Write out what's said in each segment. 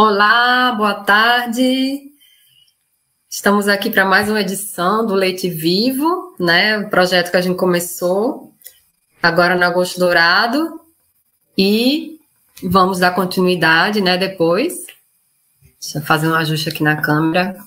Olá, boa tarde. Estamos aqui para mais uma edição do Leite Vivo, né? O projeto que a gente começou agora no Agosto Dourado e vamos dar continuidade, né? Depois. Deixa eu fazer um ajuste aqui na câmera.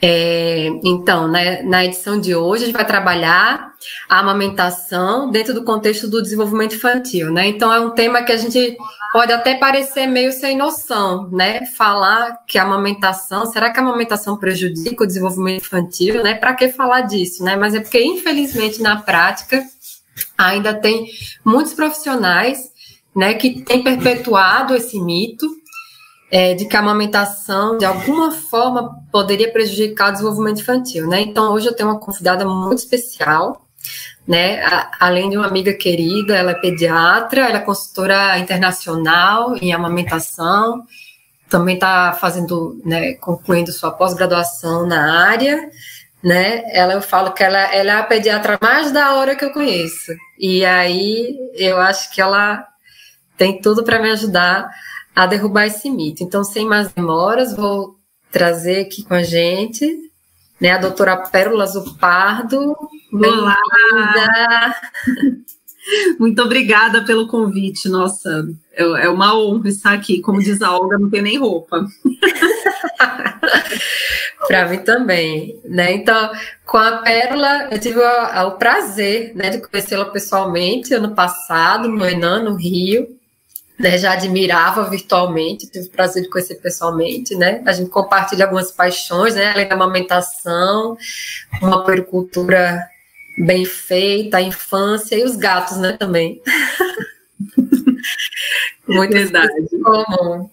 É, então, né, na edição de hoje, a gente vai trabalhar a amamentação dentro do contexto do desenvolvimento infantil, né? Então, é um tema que a gente pode até parecer meio sem noção, né? Falar que a amamentação, será que a amamentação prejudica o desenvolvimento infantil, né? Para que falar disso, né? Mas é porque, infelizmente, na prática, ainda tem muitos profissionais, né, que têm perpetuado esse mito é, de que a amamentação, de alguma forma, poderia prejudicar o desenvolvimento infantil, né? Então, hoje eu tenho uma convidada muito especial, né? A, além de uma amiga querida, ela é pediatra, ela é consultora internacional em amamentação, também está fazendo, né, concluindo sua pós-graduação na área, né? Ela, eu falo que ela, ela é a pediatra mais da hora que eu conheço. E aí, eu acho que ela tem tudo para me ajudar a derrubar esse mito. Então, sem mais demoras, vou trazer aqui com a gente né, a doutora Pérola Zupardo. Olá! Muito obrigada pelo convite. Nossa, é, é uma honra estar aqui. Como diz a Olga, não tem nem roupa. Para mim também, né? Então, com a Pérola, eu tive o, o prazer né, de conhecê-la pessoalmente ano passado, no Enan, no Rio né, já admirava virtualmente, tive o prazer de conhecer pessoalmente, né? A gente compartilha algumas paixões, né? Além da amamentação, uma pericultura bem feita, a infância e os gatos, né, também. Muito verdade. Comum.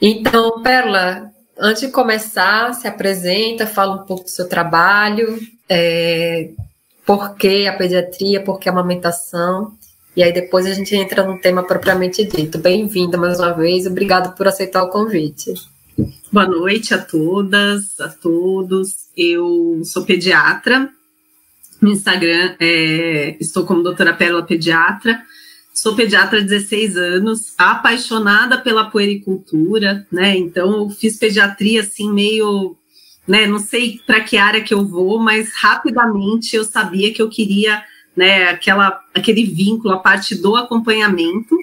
Então, Perla, antes de começar, se apresenta, fala um pouco do seu trabalho, é, por que a pediatria, por que a amamentação, e aí depois a gente entra no tema propriamente dito. Bem-vinda mais uma vez, obrigado por aceitar o convite. Boa noite a todas, a todos. Eu sou pediatra. No Instagram é, estou como doutora Pérola Pediatra. Sou pediatra há 16 anos, apaixonada pela puericultura, né? Então eu fiz pediatria assim meio, né, não sei para que área que eu vou, mas rapidamente eu sabia que eu queria né, aquela, aquele vínculo, a parte do acompanhamento.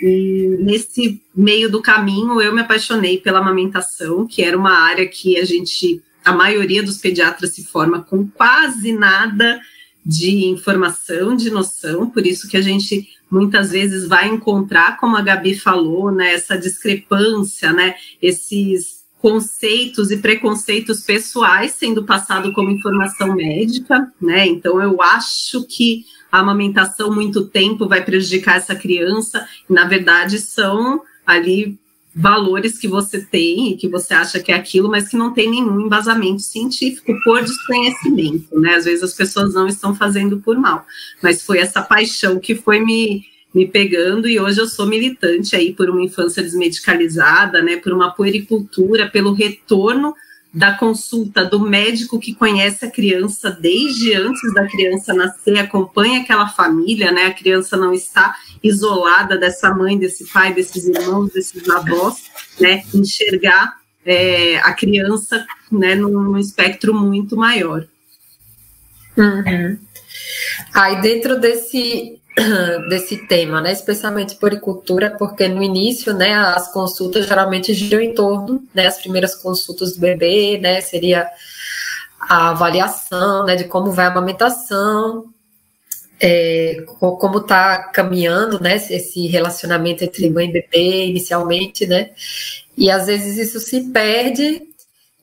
E nesse meio do caminho, eu me apaixonei pela amamentação, que era uma área que a gente, a maioria dos pediatras se forma com quase nada de informação, de noção, por isso que a gente muitas vezes vai encontrar, como a Gabi falou, né, essa discrepância, né, esses conceitos e preconceitos pessoais sendo passado como informação médica, né? Então eu acho que a amamentação muito tempo vai prejudicar essa criança, na verdade são ali valores que você tem e que você acha que é aquilo, mas que não tem nenhum embasamento científico por desconhecimento, né? Às vezes as pessoas não estão fazendo por mal, mas foi essa paixão que foi me me pegando e hoje eu sou militante aí por uma infância desmedicalizada, né, por uma puericultura, pelo retorno da consulta do médico que conhece a criança desde antes da criança nascer, acompanha aquela família, né? A criança não está isolada dessa mãe, desse pai, desses irmãos, desses avós, né? Enxergar é, a criança, né, num, espectro muito maior. Uhum. Aí dentro desse desse tema, né, especialmente poricultura, porque no início, né, as consultas geralmente giram em torno, né, as primeiras consultas do bebê, né, seria a avaliação, né, de como vai a amamentação, é, como está caminhando, né, esse relacionamento entre mãe e bebê inicialmente, né, e às vezes isso se perde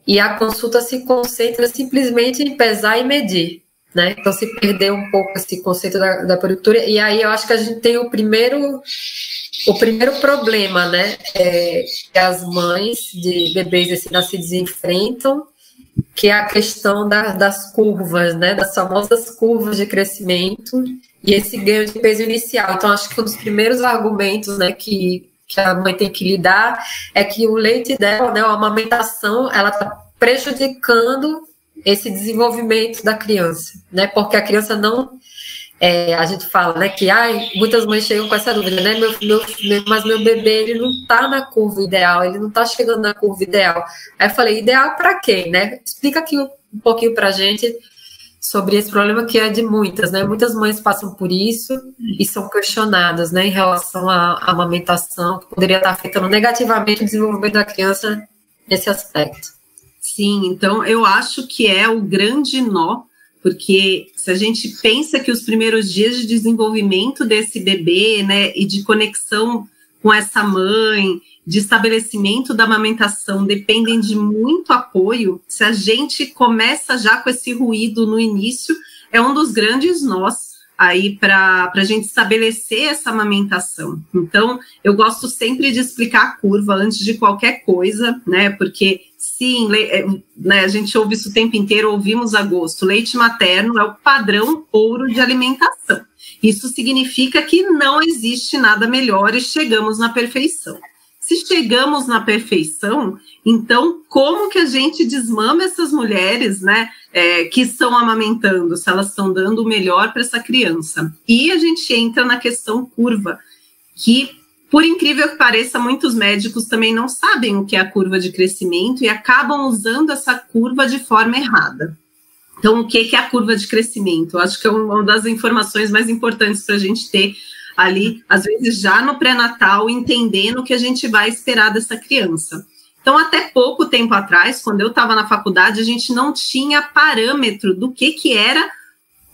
e a consulta se concentra simplesmente em pesar e medir, né? Então se perdeu um pouco esse conceito da, da produtora e aí eu acho que a gente tem o primeiro o primeiro problema, né, é que as mães de bebês recém-nascidos enfrentam, que é a questão da, das curvas, né, das famosas curvas de crescimento e esse ganho de peso inicial. Então acho que um dos primeiros argumentos, né, que que a mãe tem que lidar é que o leite dela, né, a amamentação, ela está prejudicando esse desenvolvimento da criança, né? Porque a criança não é, a gente fala, né, que ai, muitas mães chegam com essa dúvida, né, meu, meu, mas meu bebê, ele não está na curva ideal, ele não está chegando na curva ideal. Aí eu falei, ideal para quem, né? Explica aqui um, um pouquinho para a gente sobre esse problema que é de muitas, né? Muitas mães passam por isso e são questionadas, né, em relação à, à amamentação, que poderia estar afetando negativamente o desenvolvimento da criança nesse aspecto. Sim, então eu acho que é o grande nó porque se a gente pensa que os primeiros dias de desenvolvimento desse bebê, né, e de conexão com essa mãe, de estabelecimento da amamentação, dependem de muito apoio, se a gente começa já com esse ruído no início, é um dos grandes nós aí para a gente estabelecer essa amamentação. Então, eu gosto sempre de explicar a curva antes de qualquer coisa, né? Porque sim, é, né, a gente ouve isso o tempo inteiro, ouvimos a gosto. Leite materno é o padrão ouro de alimentação. Isso significa que não existe nada melhor e chegamos na perfeição. Se chegamos na perfeição, então como que a gente desmama essas mulheres, né, é, que estão amamentando, se elas estão dando o melhor para essa criança? E a gente entra na questão curva, que por incrível que pareça, muitos médicos também não sabem o que é a curva de crescimento e acabam usando essa curva de forma errada. Então, o que é a curva de crescimento? Eu acho que é uma das informações mais importantes para a gente ter ali, às vezes já no pré-natal, entendendo o que a gente vai esperar dessa criança. Então, até pouco tempo atrás, quando eu estava na faculdade, a gente não tinha parâmetro do que, que era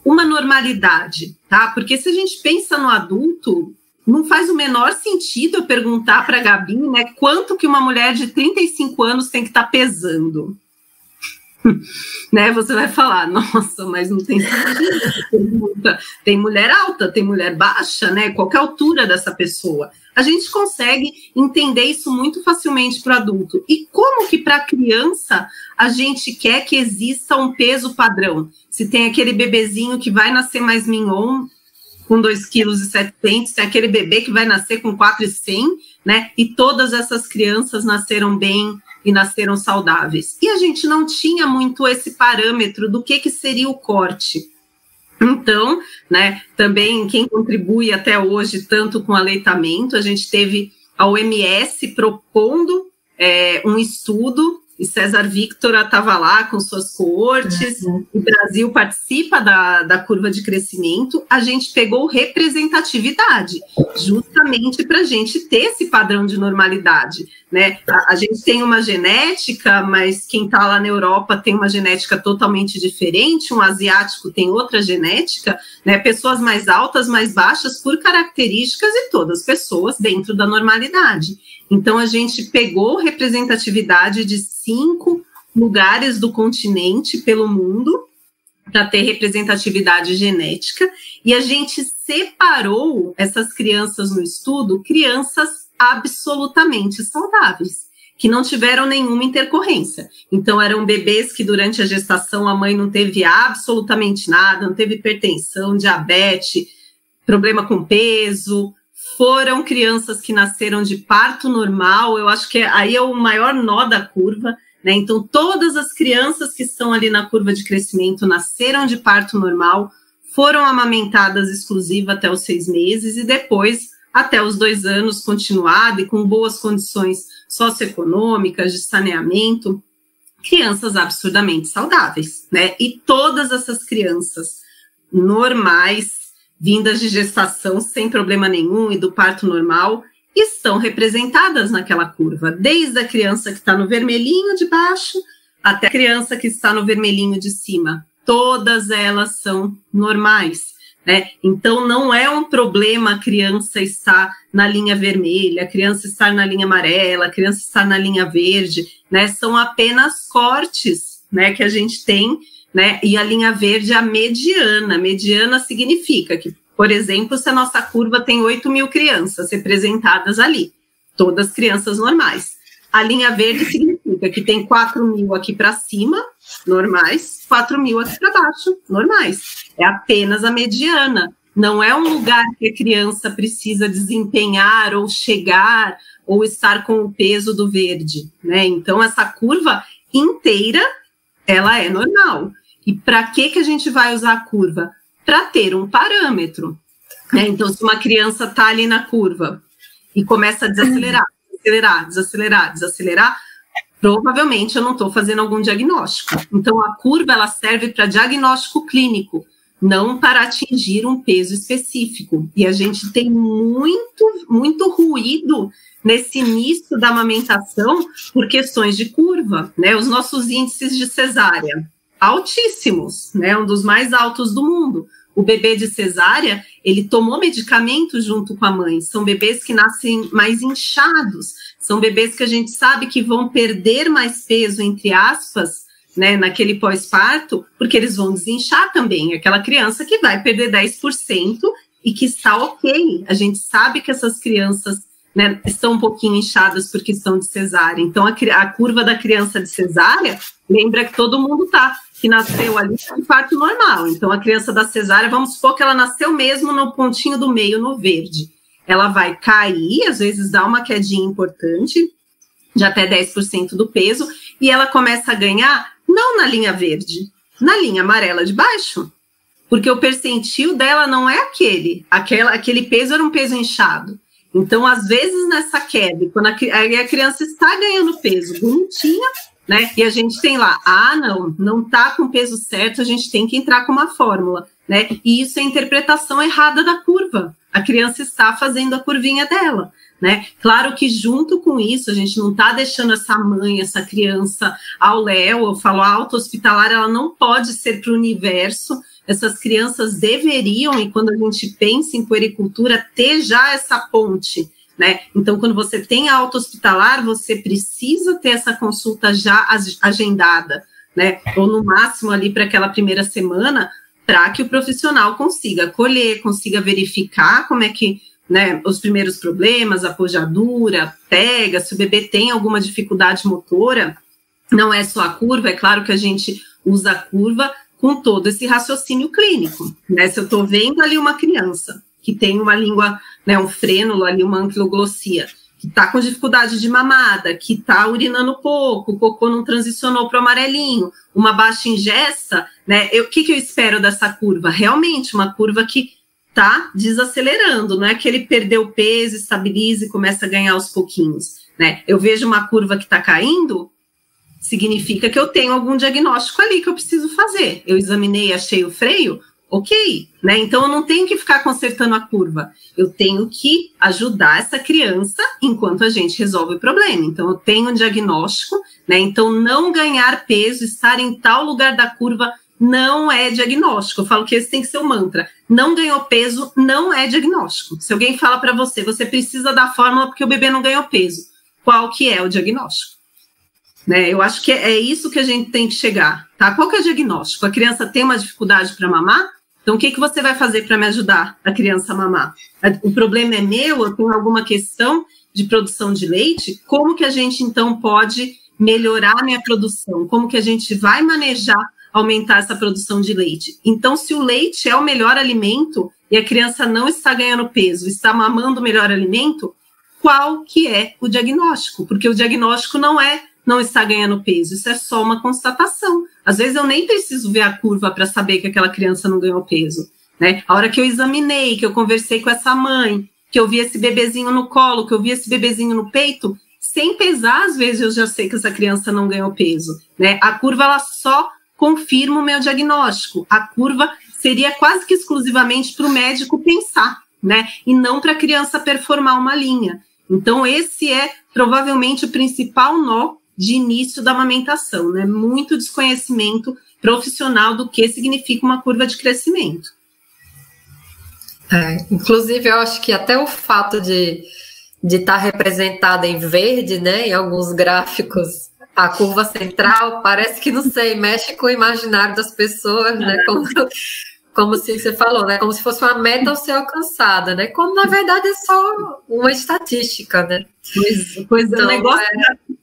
uma normalidade, tá? Porque se a gente pensa no adulto, não faz o menor sentido eu perguntar para a Gabi, né, quanto que uma mulher de 35 anos tem que estar tá pesando. né, você vai falar, nossa, mas não tem sentido. Tem mulher alta, tem mulher baixa, né? Qualquer altura dessa pessoa. A gente consegue entender isso muito facilmente para o adulto. E como que para a criança a gente quer que exista um peso padrão? Se tem aquele bebezinho que vai nascer mais mignon, com 2,7 kg, tem aquele bebê que vai nascer com 4,100, né? E todas essas crianças nasceram bem e nasceram saudáveis. E a gente não tinha muito esse parâmetro do que, que seria o corte. Então, né, também quem contribui até hoje tanto com aleitamento, a gente teve a OMS propondo é, um estudo e César Victor estava lá com suas coortes, uhum. o Brasil participa da, da curva de crescimento, a gente pegou representatividade, justamente para a gente ter esse padrão de normalidade. Né? A, a gente tem uma genética, mas quem está lá na Europa tem uma genética totalmente diferente, um asiático tem outra genética, né? pessoas mais altas, mais baixas, por características e todas pessoas dentro da normalidade. Então, a gente pegou representatividade de cinco lugares do continente pelo mundo para ter representatividade genética e a gente separou essas crianças no estudo, crianças absolutamente saudáveis, que não tiveram nenhuma intercorrência. Então, eram bebês que durante a gestação a mãe não teve absolutamente nada, não teve hipertensão, diabetes, problema com peso, foram crianças que nasceram de parto normal, eu acho que aí é o maior nó da curva, né? Então, todas as crianças que estão ali na curva de crescimento nasceram de parto normal, foram amamentadas exclusiva até os seis meses e depois até os dois anos continuado e com boas condições socioeconômicas, de saneamento, crianças absurdamente saudáveis, né? E todas essas crianças normais vindas de gestação sem problema nenhum e do parto normal, estão representadas naquela curva, desde a criança que está no vermelhinho de baixo até a criança que está no vermelhinho de cima. Todas elas são normais. Né? Então, não é um problema a criança estar na linha vermelha, a criança estar na linha amarela, a criança estar na linha verde, né? São apenas cortes né, que a gente tem né? E a linha verde é a mediana. Mediana significa que, por exemplo, se a nossa curva tem 8 mil crianças representadas ali, todas crianças normais. A linha verde significa que tem 4 mil aqui para cima, normais, 4 mil aqui para baixo, normais. É apenas a mediana. Não é um lugar que a criança precisa desempenhar ou chegar ou estar com o peso do verde, né? Então essa curva inteira ela é normal. E para que, que a gente vai usar a curva? para ter um parâmetro. Né? Então, se uma criança está ali na curva e começa a desacelerar, desacelerar, desacelerar, desacelerar, provavelmente eu não estou fazendo algum diagnóstico. Então, a curva ela serve para diagnóstico clínico, não para atingir um peso específico. E a gente tem muito, muito ruído nesse início da amamentação por questões de curva, né? Os nossos índices de cesárea altíssimos, né? Um dos mais altos do mundo. O bebê de cesárea, ele tomou medicamento junto com a mãe. São bebês que nascem mais inchados, são bebês que a gente sabe que vão perder mais peso, entre aspas, né, naquele pós-parto, porque eles vão desinchar também. Aquela criança que vai perder 10% e que está ok. A gente sabe que essas crianças né, estão um pouquinho inchadas porque estão de cesárea. Então, a, a curva da criança de cesárea, lembra que todo mundo tá que nasceu ali em parto normal. Então, a criança da cesárea, vamos supor que ela nasceu mesmo no pontinho do meio, no verde. Ela vai cair, às vezes dá uma quedinha importante, de até 10% do peso, e ela começa a ganhar, não na linha verde, na linha amarela de baixo. Porque o percentil dela não é aquele. Aquela, aquele peso era um peso inchado. Então, às vezes, nessa queda, quando a, a criança está ganhando peso bonitinha, né? E a gente tem lá, ah, não, não tá com peso certo, a gente tem que entrar com uma fórmula, né? E isso é a interpretação errada da curva. A criança está fazendo a curvinha dela. Né? Claro que junto com isso, a gente não está deixando essa mãe, essa criança ao léu, eu falo alto hospitalar, ela não pode ser para o universo. Essas crianças deveriam, e quando a gente pensa em puericultura, ter já essa ponte né? Então, quando você tem auto hospitalar, você precisa ter essa consulta já agendada, né? Ou no máximo ali para aquela primeira semana, para que o profissional consiga colher, consiga verificar como é que né, os primeiros problemas, a pojadura, pega, se o bebê tem alguma dificuldade motora, não é só a curva, é claro que a gente usa a curva com todo esse raciocínio clínico, né? Se eu estou vendo ali uma criança que tem uma língua, né, um frênulo ali, uma anquiloglossia, que está com dificuldade de mamada, que está urinando pouco, o cocô não transicionou para o amarelinho, uma baixa ingesta, né? O que, que eu espero dessa curva? Realmente, uma curva que está desacelerando, não é que ele perdeu peso, estabiliza e começa a ganhar aos pouquinhos, né? Eu vejo uma curva que está caindo, significa que eu tenho algum diagnóstico ali que eu preciso fazer. Eu examinei, achei o freio, ok, né? Então eu não tenho que ficar consertando a curva, eu tenho que ajudar essa criança enquanto a gente resolve o problema. Então eu tenho um diagnóstico, né? Então não ganhar peso, estar em tal lugar da curva não é diagnóstico. Eu falo que esse tem que ser o mantra. Não ganhou peso não é diagnóstico. Se alguém fala para você, você precisa da fórmula porque o bebê não ganhou peso. Qual que é o diagnóstico? Né? Eu acho que é isso que a gente tem que chegar, tá? Qual que é o diagnóstico? A criança tem uma dificuldade para mamar? Então, o que, que você vai fazer para me ajudar a criança a mamar? O problema é meu? Eu tenho alguma questão de produção de leite? Como que a gente, então, pode melhorar a minha produção? Como que a gente vai manejar, aumentar essa produção de leite? Então, se o leite é o melhor alimento e a criança não está ganhando peso, está mamando o melhor alimento, qual que é o diagnóstico? Porque o diagnóstico não é não está ganhando peso, isso é só uma constatação. Às vezes eu nem preciso ver a curva para saber que aquela criança não ganhou peso. Né? A hora que eu examinei, que eu conversei com essa mãe, que eu vi esse bebezinho no colo, que eu vi esse bebezinho no peito, sem pesar, às vezes eu já sei que essa criança não ganhou peso. Né? A curva ela só confirma o meu diagnóstico. A curva seria quase que exclusivamente para o médico pensar, né? E não para a criança performar uma linha. Então, esse é provavelmente o principal nó de início da amamentação, né? Muito desconhecimento profissional do que significa uma curva de crescimento. É, inclusive, eu acho que até o fato de de estar tá representada em verde, né, em alguns gráficos, a curva central parece que não sei, mexe com o imaginário das pessoas, né, como, como se você falou, né, como se fosse uma meta a ser alcançada, né, como na verdade é só uma estatística, né. Pois, pois então, é, o negócio é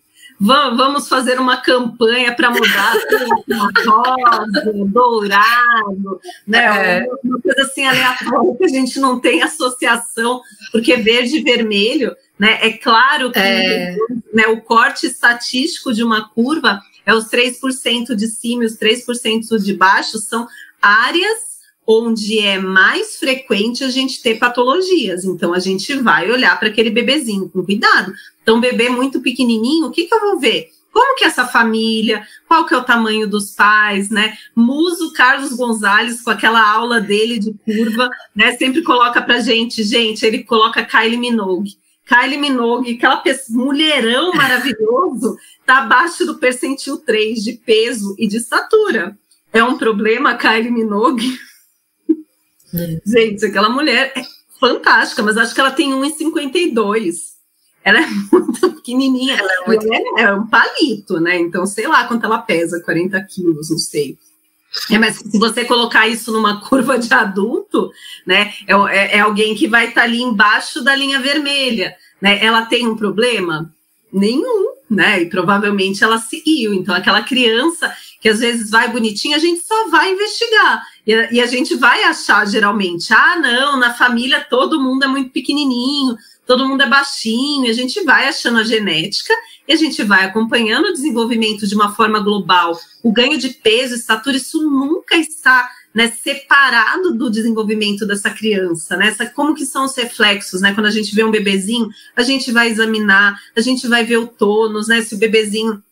vamos fazer uma campanha para mudar rosa, dourado, né? É. Uma coisa assim aleatória que a gente não tem associação, porque verde e vermelho, né? É claro que é. Né, o corte estatístico de uma curva é os 3% de cima e os 3% de baixo, são áreas onde é mais frequente a gente ter patologias. Então, a gente vai olhar para aquele bebezinho com cuidado. Então, bebê muito pequenininho, o que, que eu vou ver? Como que é essa família? Qual que é o tamanho dos pais, né? Muso Carlos Gonzalez com aquela aula dele de curva, né? Sempre coloca pra gente, gente, ele coloca Kylie Minogue. Kylie Minogue, aquela mulherão maravilhoso, tá abaixo do percentil 3 de peso e de estatura. É um problema, Kylie Minogue? É. Gente, aquela mulher é fantástica, mas acho que ela tem 1,52 ela é muito pequenininha, ela é, muito... é, é um palito, né? Então, sei lá quanto ela pesa, 40 quilos, não sei. É, mas se você colocar isso numa curva de adulto, né, é, é, é alguém que vai estar tá ali embaixo da linha vermelha, né? Ela tem um problema? Nenhum, né? E provavelmente ela seguiu. Então, aquela criança que às vezes vai bonitinha, a gente só vai investigar. E a, e a gente vai achar, geralmente, ah, não, na família todo mundo é muito pequenininho, todo mundo é baixinho, e a gente vai achando a genética e a gente vai acompanhando o desenvolvimento de uma forma global. O ganho de peso, estatura, isso nunca está né, separado do desenvolvimento dessa criança, né? Essa, como que são os reflexos, né? Quando a gente vê um bebezinho, a gente vai examinar, a gente vai ver o tônus, né? Se o bebezinho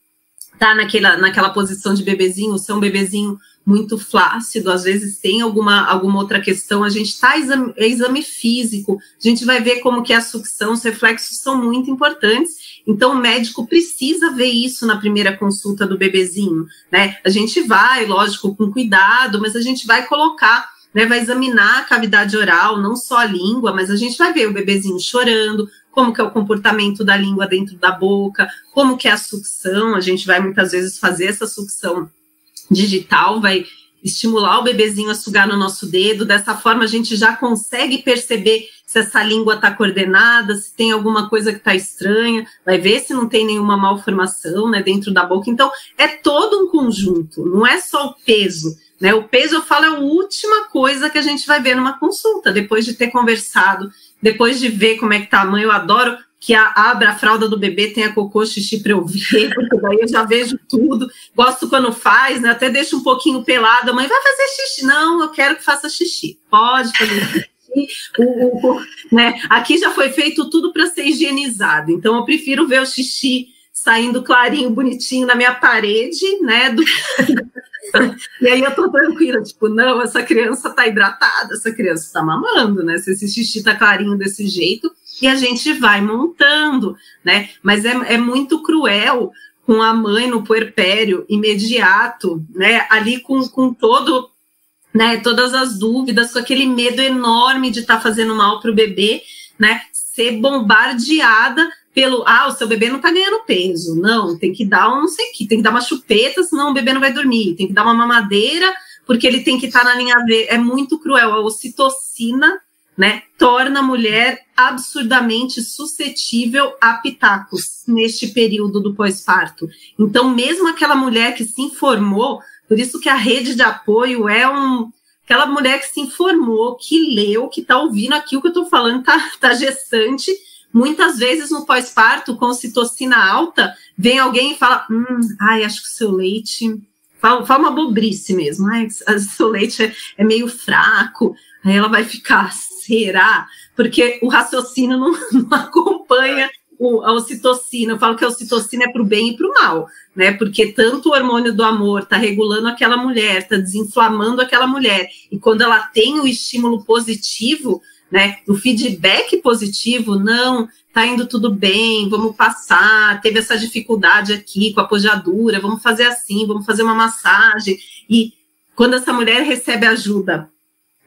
tá naquela, naquela posição de bebezinho, se um bebezinho muito flácido, às vezes tem alguma, alguma outra questão, a gente está exame, é exame físico, a gente vai ver como que é a sucção, os reflexos são muito importantes, então o médico precisa ver isso na primeira consulta do bebezinho, né? A gente vai, lógico, com cuidado, mas a gente vai colocar, né? Vai examinar a cavidade oral, não só a língua, mas a gente vai ver o bebezinho chorando, como que é o comportamento da língua dentro da boca, como que é a sucção, a gente vai muitas vezes fazer essa sucção digital vai estimular o bebezinho a sugar no nosso dedo. Dessa forma, a gente já consegue perceber se essa língua está coordenada, se tem alguma coisa que está estranha, vai ver se não tem nenhuma malformação né, dentro da boca. Então, é todo um conjunto, não é só o peso. Né? O peso, eu falo, é a última coisa que a gente vai ver numa consulta, depois de ter conversado, depois de ver como é que está a mãe. Eu adoro que a, abra a fralda do bebê, tenha cocô, xixi para eu ver, porque daí eu já vejo tudo. Gosto quando faz, né? Até deixo um pouquinho pelado. A mãe vai fazer xixi. Não, eu quero que faça xixi. Pode fazer xixi. O, o, né? Aqui já foi feito tudo para ser higienizado. Então eu prefiro ver o xixi saindo clarinho, bonitinho na minha parede, né? Do... e aí eu tô tranquila, tipo, não, essa criança tá hidratada, essa criança tá mamando, né? Se esse xixi tá clarinho desse jeito, e a gente vai montando, né? Mas é, é muito cruel com a mãe no puerpério imediato, né? Ali com, com todo, né? Todas as dúvidas, com aquele medo enorme de estar tá fazendo mal para o bebê, né? Ser bombardeada pelo ah, o seu bebê não tá ganhando peso. Não, tem que dar um não sei que, tem que dar uma chupeta, senão o bebê não vai dormir, tem que dar uma mamadeira, porque ele tem que estar tá na linha V. É muito cruel. A ocitocina né, torna a mulher absurdamente suscetível a pitacos neste período do pós-parto. Então, mesmo aquela mulher que se informou, por isso que a rede de apoio é um aquela mulher que se informou, que leu, que está ouvindo aqui o que eu estou falando, está tá gestante. Muitas vezes no pós-parto, com citocina alta, vem alguém e fala: hum, ai, acho que o seu leite. Fala, fala uma bobrice mesmo, ai, o seu leite é, é meio fraco. Aí ela vai ficar será? Porque o raciocínio não, não acompanha o, a ocitocina. Eu falo que a ocitocina é para o bem e para o mal, né? Porque tanto o hormônio do amor está regulando aquela mulher, está desinflamando aquela mulher, e quando ela tem o estímulo positivo, né? O feedback positivo, não, tá indo tudo bem, vamos passar, teve essa dificuldade aqui com a pojadura, vamos fazer assim, vamos fazer uma massagem. E quando essa mulher recebe ajuda,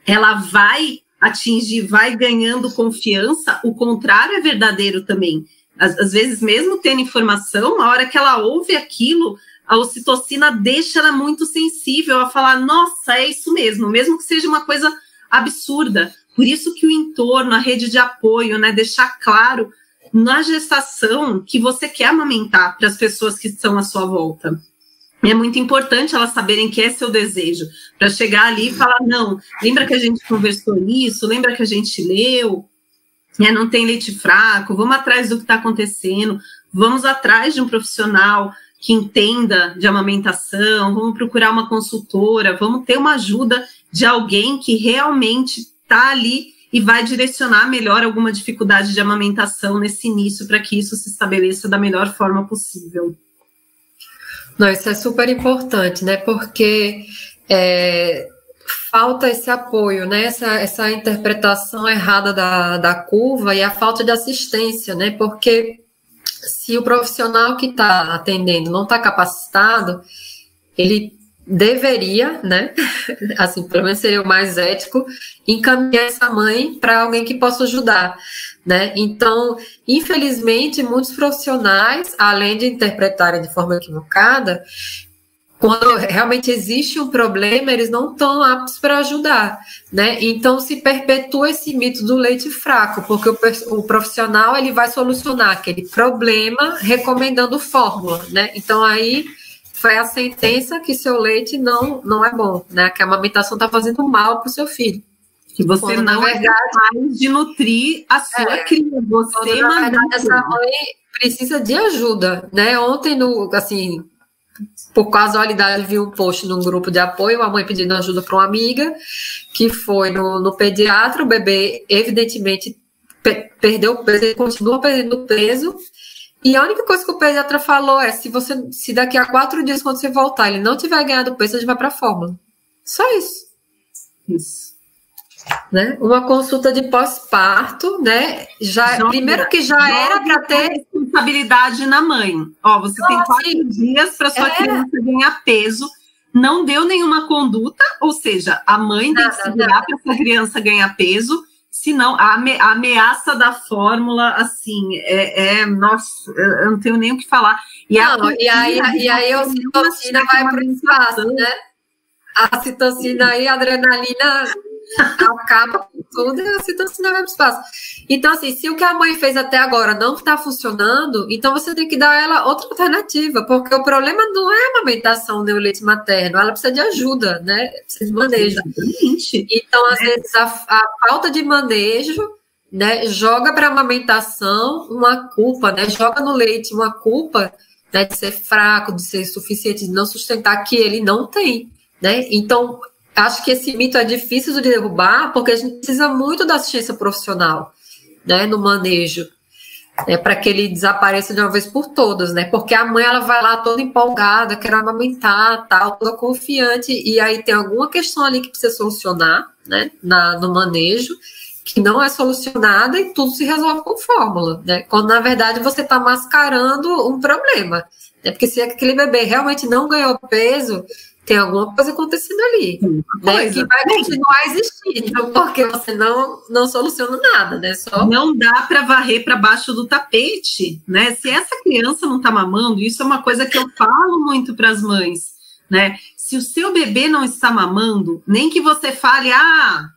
ela vai atingir, vai ganhando confiança, o contrário é verdadeiro também. Às, às, vezes, mesmo tendo informação, a hora que ela ouve aquilo, a ocitocina deixa ela muito sensível a falar: nossa, é isso mesmo, mesmo que seja uma coisa absurda. Por isso que o entorno, a rede de apoio, né, deixar claro na gestação que você quer amamentar para as pessoas que estão à sua volta. É muito importante elas saberem que é seu desejo, para chegar ali e falar: não, lembra que a gente conversou nisso, lembra que a gente leu, é, não tem leite fraco, vamos atrás do que está acontecendo, vamos atrás de um profissional que entenda de amamentação, vamos procurar uma consultora, vamos ter uma ajuda de alguém que realmente está ali e vai direcionar melhor alguma dificuldade de amamentação nesse início para que isso se estabeleça da melhor forma possível. Não, isso é super importante, né? Porque é, falta esse apoio, né? Essa, essa interpretação errada da, da curva e a falta de assistência, né? Porque se o profissional que está atendendo não está capacitado, ele deveria, né? Assim, pelo menos seria o mais ético, encaminhar essa mãe para alguém que possa ajudar, né? Então, infelizmente, muitos profissionais, além de interpretarem de forma equivocada, quando realmente existe um problema, eles não estão aptos para ajudar, né? Então se perpetua esse mito do leite fraco, porque o, o, profissional ele vai solucionar aquele problema recomendando fórmula, né? Então aí foi a sentença que seu leite não não é bom, né? Que a amamentação está fazendo mal para o seu filho. Que você quando, não é capaz de nutrir a sua é, criança. Você, quando, na verdade, essa mãe precisa de ajuda, né? Ontem no assim por casualidade, vi um post num grupo de apoio, a mãe pedindo ajuda para uma amiga, que foi no, no pediatra, o bebê evidentemente pe perdeu peso, continua perdendo peso, e a única coisa que o pediatra falou é: se você, se daqui a quatro dias, quando você voltar, ele não tiver ganhado peso, a gente vai para a fórmula. Só isso. Isso. Né? Uma consulta de pós-parto, né? Já, joga, primeiro que já era para ter responsabilidade na mãe. Ó, você tem quatro assim, dias para sua é... criança ganhar peso. Não deu nenhuma conduta, ou seja, a mãe nada, tem que segurar para essa criança ganhar peso. Senão, a, a ameaça da fórmula, assim, é, é nossa, eu não tenho nem o que falar. E, não, a, e aí, e aí a ocitocina vai para o espaço, né? A citocina e a adrenalina acaba com tudo e a citocina vai para o espaço. Então, assim, se o que a mãe fez até agora não está funcionando, então você tem que dar a ela outra alternativa, porque o problema não é a amamentação do leite materno, ela precisa de ajuda, né? Precisa de manejo. Exatamente. Então, às é. vezes, a, a falta de manejo né, joga para a amamentação uma culpa, né? Joga no leite uma culpa né, de ser fraco, de ser suficiente, de não sustentar, que ele não tem. Né? Então, acho que esse mito é difícil de derrubar, porque a gente precisa muito da assistência profissional, né, no manejo, é para que ele desapareça de uma vez por todas, né? Porque a mãe ela vai lá toda empolgada, quer amamentar, tal, toda confiante, e aí tem alguma questão ali que precisa solucionar, né, na, no manejo, que não é solucionada e tudo se resolve com fórmula, né? Quando na verdade você está mascarando um problema, né? Porque se aquele bebê realmente não ganhou peso, tem alguma coisa acontecendo ali, né, que vai continuar existindo, porque você não, não soluciona nada, né? Só... Não dá para varrer para baixo do tapete, né? Se essa criança não está mamando, isso é uma coisa que eu falo muito para as mães, né? Se o seu bebê não está mamando, nem que você fale, ah,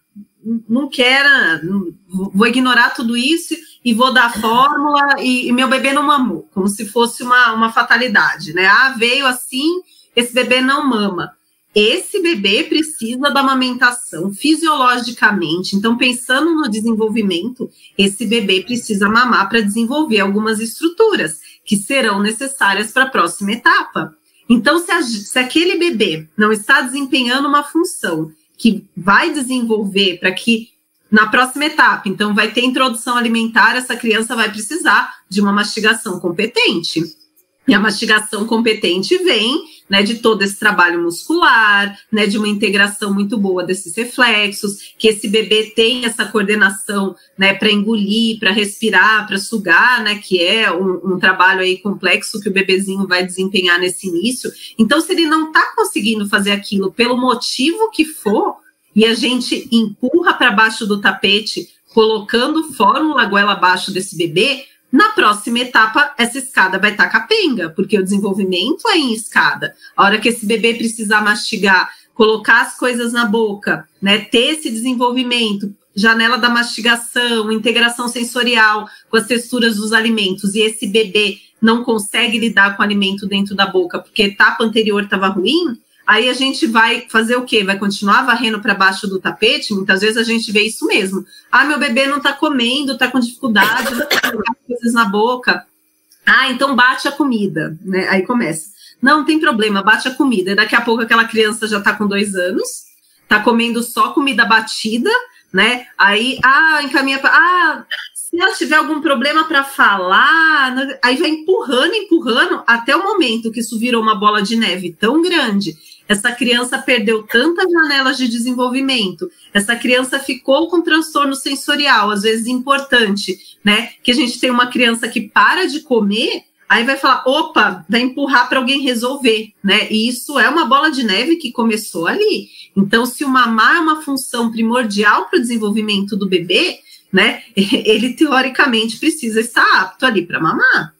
não quero, vou ignorar tudo isso e vou dar fórmula e, e meu bebê não mamou, como se fosse uma, uma fatalidade, né? Ah, veio assim esse bebê não mama. Esse bebê precisa da amamentação fisiologicamente. Então, pensando no desenvolvimento, esse bebê precisa mamar para desenvolver algumas estruturas que serão necessárias para a próxima etapa. Então, se, a, se aquele bebê não está desempenhando uma função que vai desenvolver para que na próxima etapa, então vai ter introdução alimentar, essa criança vai precisar de uma mastigação competente. E a mastigação competente vem né, de todo esse trabalho muscular, né, de uma integração muito boa desses reflexos, que esse bebê tem essa coordenação, né, para engolir, para respirar, para sugar, né, que é um, um, trabalho aí complexo que o bebezinho vai desempenhar nesse início. Então, se ele não está conseguindo fazer aquilo pelo motivo que for, e a gente empurra para baixo do tapete, colocando fórmula goela abaixo desse bebê, na próxima etapa, essa escada vai estar capenga, porque o desenvolvimento é em escada. A hora que esse bebê precisar mastigar, colocar as coisas na boca, né, ter esse desenvolvimento, janela da mastigação, integração sensorial com as texturas dos alimentos, e esse bebê não consegue lidar com o alimento dentro da boca porque a etapa anterior estava ruim, Aí a gente vai fazer o quê? Vai continuar varrendo para baixo do tapete? Muitas vezes a gente vê isso mesmo. Ah, meu bebê não está comendo, está com dificuldade, tá coisas na boca. Ah, então bate a comida, né? Aí começa. Não, tem problema, bate a comida. E daqui a pouco aquela criança já está com dois anos, está comendo só comida batida, né? Aí, ah, encaminha para. Ah, se ela tiver algum problema para falar, né? aí vai empurrando, empurrando, até o momento que isso virou uma bola de neve tão grande. Essa criança perdeu tantas janelas de desenvolvimento, essa criança ficou com transtorno sensorial, às vezes importante, né? Que a gente tem uma criança que para de comer aí vai falar, opa, vai empurrar para alguém resolver, né? E isso é uma bola de neve que começou ali. Então, se o mamar é uma função primordial para o desenvolvimento do bebê, né? Ele teoricamente precisa estar apto ali para mamar.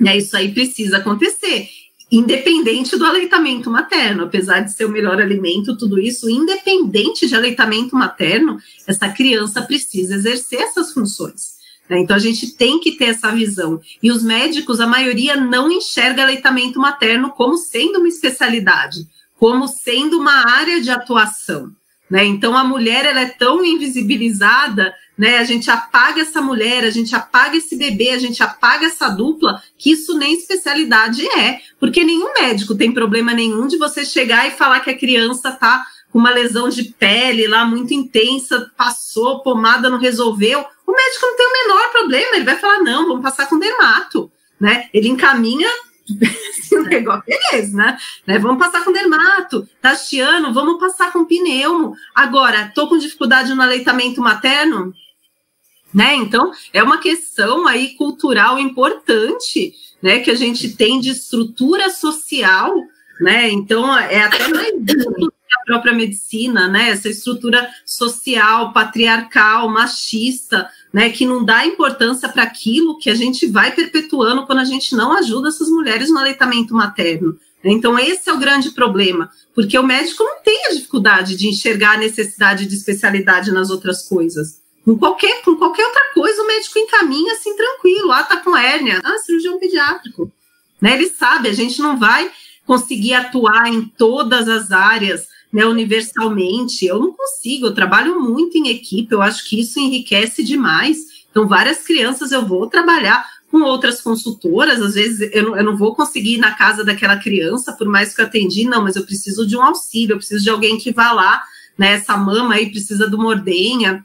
Isso aí precisa acontecer. Independente do aleitamento materno, apesar de ser o melhor alimento, tudo isso, independente de aleitamento materno, essa criança precisa exercer essas funções. Né? Então a gente tem que ter essa visão. E os médicos, a maioria, não enxerga aleitamento materno como sendo uma especialidade, como sendo uma área de atuação. Né? Então a mulher ela é tão invisibilizada, né? A gente apaga essa mulher, a gente apaga esse bebê, a gente apaga essa dupla, que isso nem especialidade é, porque nenhum médico tem problema nenhum de você chegar e falar que a criança está com uma lesão de pele lá muito intensa, passou, pomada não resolveu. O médico não tem o menor problema, ele vai falar: não, vamos passar com dermato. Né? Ele encaminha o negócio, beleza, né? né? Vamos passar com dermato, tá chiando, vamos passar com pneumo. Agora, tô com dificuldade no aleitamento materno, né? Então, é uma questão aí cultural importante, né? Que a gente tem de estrutura social, né? Então, é até mais a própria medicina, né? Essa estrutura social, patriarcal, machista, né? Que não dá importância para aquilo que a gente vai perpetuando quando a gente não ajuda essas mulheres no aleitamento materno. Então, esse é o grande problema, porque o médico não tem a dificuldade de enxergar a necessidade de especialidade nas outras coisas. Com qualquer, com qualquer outra coisa, o médico encaminha assim, tranquilo. Ah, tá com hérnia. Ah, cirurgião pediátrico. Né? Ele sabe, a gente não vai conseguir atuar em todas as áreas né, universalmente. Eu não consigo, eu trabalho muito em equipe, eu acho que isso enriquece demais. Então, várias crianças eu vou trabalhar com outras consultoras, às vezes eu não, eu não vou conseguir ir na casa daquela criança, por mais que eu atendi, não, mas eu preciso de um auxílio, eu preciso de alguém que vá lá, né, essa mama aí precisa de uma ordenha,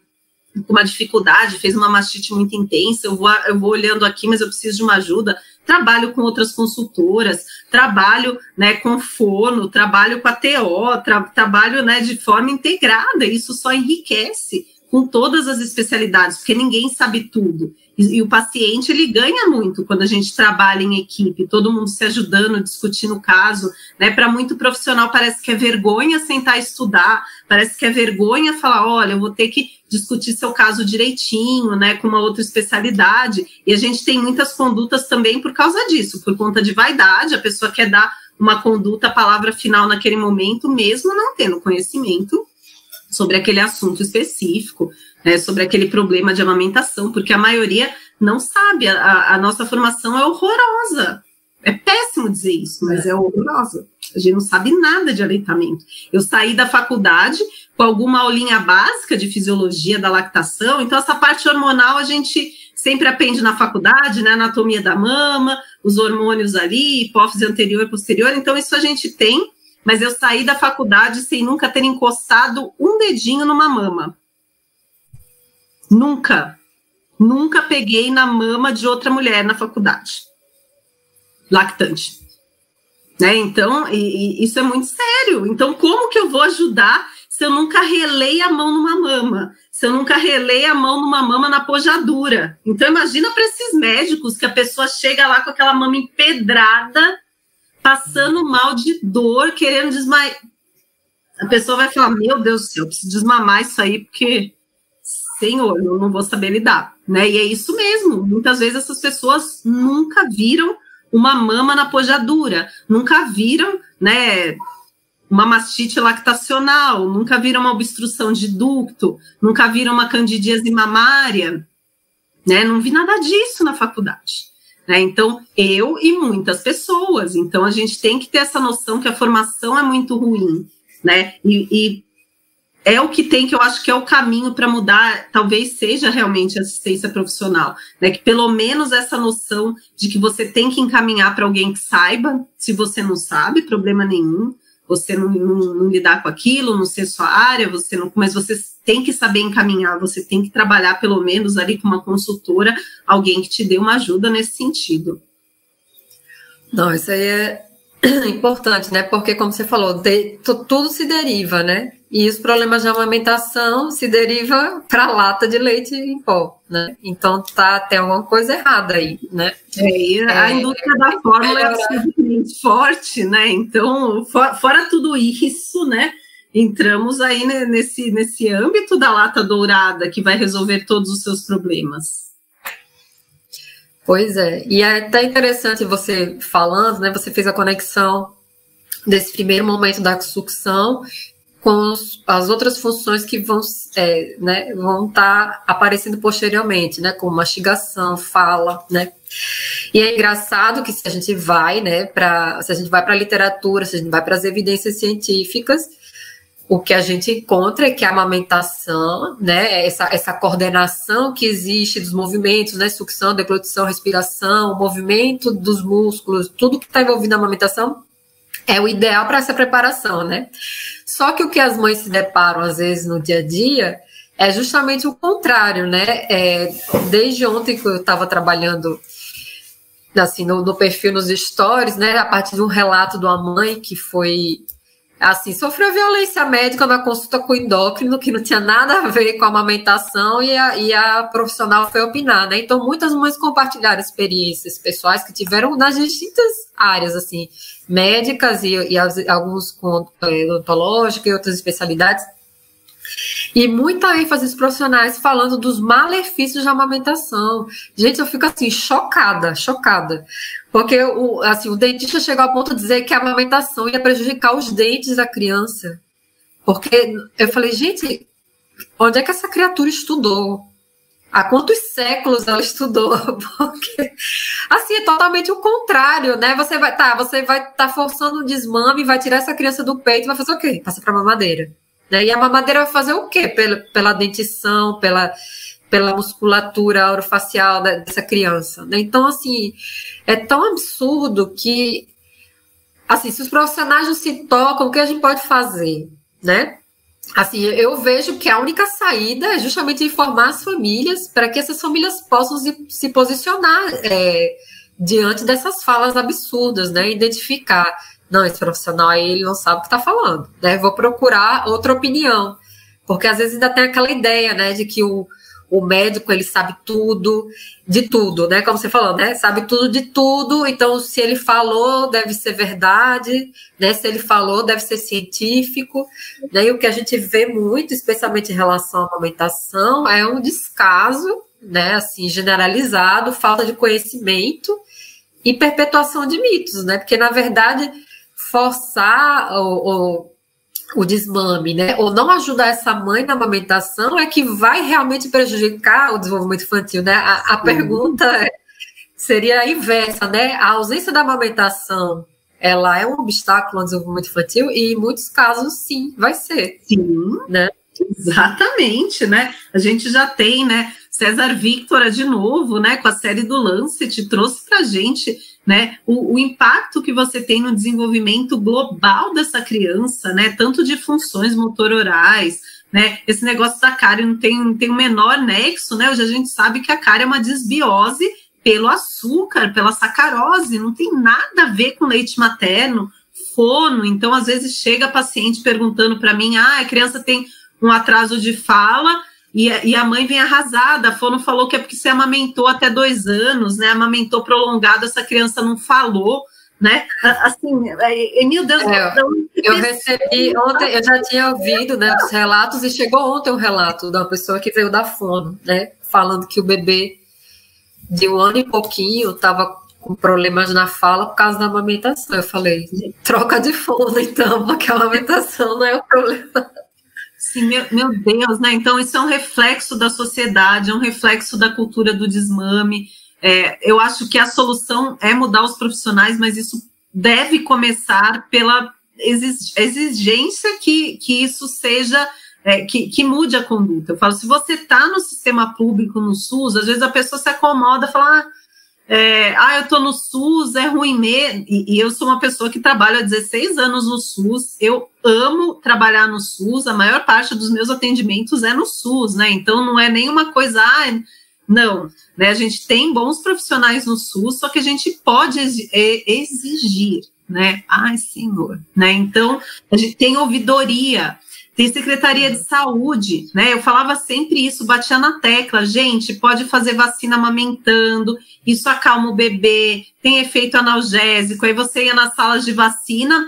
com uma dificuldade, fez uma mastite muito intensa, eu vou, eu vou olhando aqui, mas eu preciso de uma ajuda. Trabalho com outras consultoras, trabalho né, com fono, trabalho com a TO, tra, trabalho né, de forma integrada, isso só enriquece com todas as especialidades, porque ninguém sabe tudo. E, e, o paciente ele ganha muito quando a gente trabalha em equipe, todo mundo se ajudando, discutindo o caso. Né? Para muito profissional parece que é vergonha sentar e estudar, parece que é vergonha falar, olha, eu vou ter que discutir seu caso direitinho, né, com uma outra especialidade. E a gente tem muitas condutas também por causa disso, por conta de vaidade, a pessoa quer dar uma conduta, a palavra final naquele momento, mesmo não tendo conhecimento sobre aquele assunto específico né, sobre aquele problema de amamentação, porque a maioria não sabe, a, a nossa formação é horrorosa. É péssimo dizer isso, mas é. horrorosa. A gente não sabe nada de aleitamento. Eu saí da faculdade com alguma aulinha básica de fisiologia da lactação, então essa parte hormonal a gente sempre aprende na faculdade, né? Anatomia da mama, os hormônios ali, hipófise anterior e posterior, então isso a gente tem, mas eu saí da faculdade sem nunca ter encostado um dedinho numa mama. Nunca, nunca peguei na mama de outra mulher na faculdade, lactante. Né? Então, e, e isso é muito sério. Então, como que eu vou ajudar se eu nunca relei a mão numa mama? Se eu nunca relei a mão numa mama na pojadura? Então, imagina para esses médicos que a pessoa chega lá com aquela mama empedrada, passando mal de dor, querendo desmaiar. A pessoa vai falar: Meu Deus do céu, eu preciso desmamar isso aí, porque Senhor, eu não vou saber lidar, né? E é isso mesmo. Muitas vezes essas pessoas nunca viram uma mama na pojadura, nunca viram, né? Uma mastite lactacional, nunca viram uma obstrução de ducto, nunca viram uma candidíase mamária, né? Não vi nada disso na faculdade. Né? Então, eu e muitas pessoas. Então, a gente tem que ter essa noção que a formação é muito ruim, né? E, e é o que tem que eu acho que é o caminho para mudar, talvez seja realmente assistência profissional, né? Que pelo menos essa noção de que você tem que encaminhar para alguém que saiba, se você não sabe, problema nenhum, você não, não, não, lidar com aquilo, não ser sua área, você não, mas você tem que saber encaminhar, você tem que trabalhar pelo menos ali com uma consultora, alguém que te dê uma ajuda nesse sentido. Não, isso aí é importante, né? Porque, como você falou, de, tudo se deriva, né? E os problemas de amamentação se deriva para a lata de leite em pó, né? Então tá tem alguma coisa errada aí, né? É, e a é, indústria da fórmula é absolutamente forte, né? Então, for, fora tudo isso, né? Entramos aí nesse, nesse âmbito da lata dourada que vai resolver todos os seus problemas. Pois é, e é até interessante você falando, né? Você fez a conexão desse primeiro momento da sucção com as outras funções que vão é, né, vão estar tá aparecendo posteriormente, né, como mastigação, fala, né. E é engraçado que se a gente vai, né, para se a gente vai para a literatura, se a gente vai para as evidências científicas, o que a gente encontra é que a amamentação, né, essa, essa coordenação que existe dos movimentos, né, sucção, deglutição, respiração, movimento dos músculos, tudo que está envolvido na amamentação é o ideal para essa preparação, né? Só que o que as mães se deparam às vezes no dia a dia é justamente o contrário, né? É, desde ontem que eu estava trabalhando assim no, no perfil nos stories, né, a partir de um relato de uma mãe que foi assim, sofreu violência médica na consulta com o endócrino, que não tinha nada a ver com a amamentação, e a, e a profissional foi opinar, né? Então, muitas mães compartilharam experiências pessoais que tiveram nas distintas áreas, assim, médicas e, e alguns com é, odontológica e outras especialidades. E muita ênfase dos profissionais falando dos malefícios da amamentação. Gente, eu fico assim, chocada, chocada. Porque o, assim, o dentista chegou ao ponto de dizer que a amamentação ia prejudicar os dentes da criança. Porque eu falei, gente, onde é que essa criatura estudou? Há quantos séculos ela estudou? Porque, assim, é totalmente o contrário, né? Você vai tá, você vai estar tá forçando um desmame, vai tirar essa criança do peito vai fazer o quê? Passa para mamadeira. Né? E a mamadeira vai fazer o quê? Pela, pela dentição, pela, pela musculatura orofacial dessa criança. Né? Então, assim, é tão absurdo que, assim, se os profissionais não se tocam, o que a gente pode fazer, né? Assim, eu vejo que a única saída é justamente informar as famílias para que essas famílias possam se, se posicionar é, diante dessas falas absurdas, né? Identificar não, esse profissional aí ele não sabe o que está falando, né? Vou procurar outra opinião, porque às vezes ainda tem aquela ideia, né, de que o, o médico ele sabe tudo de tudo, né? Como você falou, né? Sabe tudo de tudo, então se ele falou deve ser verdade, né? Se ele falou deve ser científico, né? E o que a gente vê muito, especialmente em relação à amamentação, é um descaso, né? Assim generalizado, falta de conhecimento e perpetuação de mitos, né? Porque na verdade forçar o, o, o, desmame, né? Ou não ajudar essa mãe na amamentação é que vai realmente prejudicar o desenvolvimento infantil, né? A, a pergunta é, seria a inversa, né? A ausência da amamentação ela é um obstáculo ao desenvolvimento infantil e em muitos casos sim vai ser. Sim, né? Exatamente, né? A gente já tem, né? César Victora de novo, né? Com a série do Lancet trouxe para gente né? O, o, impacto que você tem no desenvolvimento global dessa criança, né? Tanto de funções motororais, né? Esse negócio da cárie não tem, tem o menor nexo, né? Hoje a gente sabe que a cárie é uma desbiose pelo açúcar, pela sacarose, não tem nada a ver com leite materno, fono. Então, às vezes, chega paciente perguntando para mim: ah, a criança tem um atraso de fala e, e, a mãe vem arrasada. A Fono falou que é porque você amamentou até dois anos, né? Amamentou prolongado, essa criança não falou, né? Assim, é, meu Deus. É, eu recebi ontem, eu já tinha ouvido né, os relatos, e chegou ontem um relato de uma pessoa que veio da Fono, né? Falando que o bebê de um ano e pouquinho estava com problemas na fala por causa da amamentação. Eu falei, troca de fono, então, porque a amamentação não é o problema. Sim, meu, meu Deus, né? Então, isso é um reflexo da sociedade, é um reflexo da cultura do desmame. É, eu acho que a solução é mudar os profissionais, mas isso deve começar pela exigência que, que isso seja é, que, que, mude a conduta. Eu falo, se você está no sistema público, no SUS, às vezes a pessoa se acomoda, fala, ah, é, ah, eu estou no SUS, é ruim mesmo. E, e, eu sou uma pessoa que trabalha há 16 anos no SUS, eu amo trabalhar no SUS, a maior parte dos meus atendimentos é no SUS, né? Então não é nenhuma coisa, ah, não, né? A gente tem bons profissionais no SUS, só que a gente pode exigir, né? Ai, senhor, né? Então, a gente tem ouvidoria, tem Secretaria de Saúde, né? Eu falava sempre isso, batia na tecla, gente, pode fazer vacina amamentando, isso acalma o bebê, tem efeito analgésico. Aí você ia nas salas de vacina,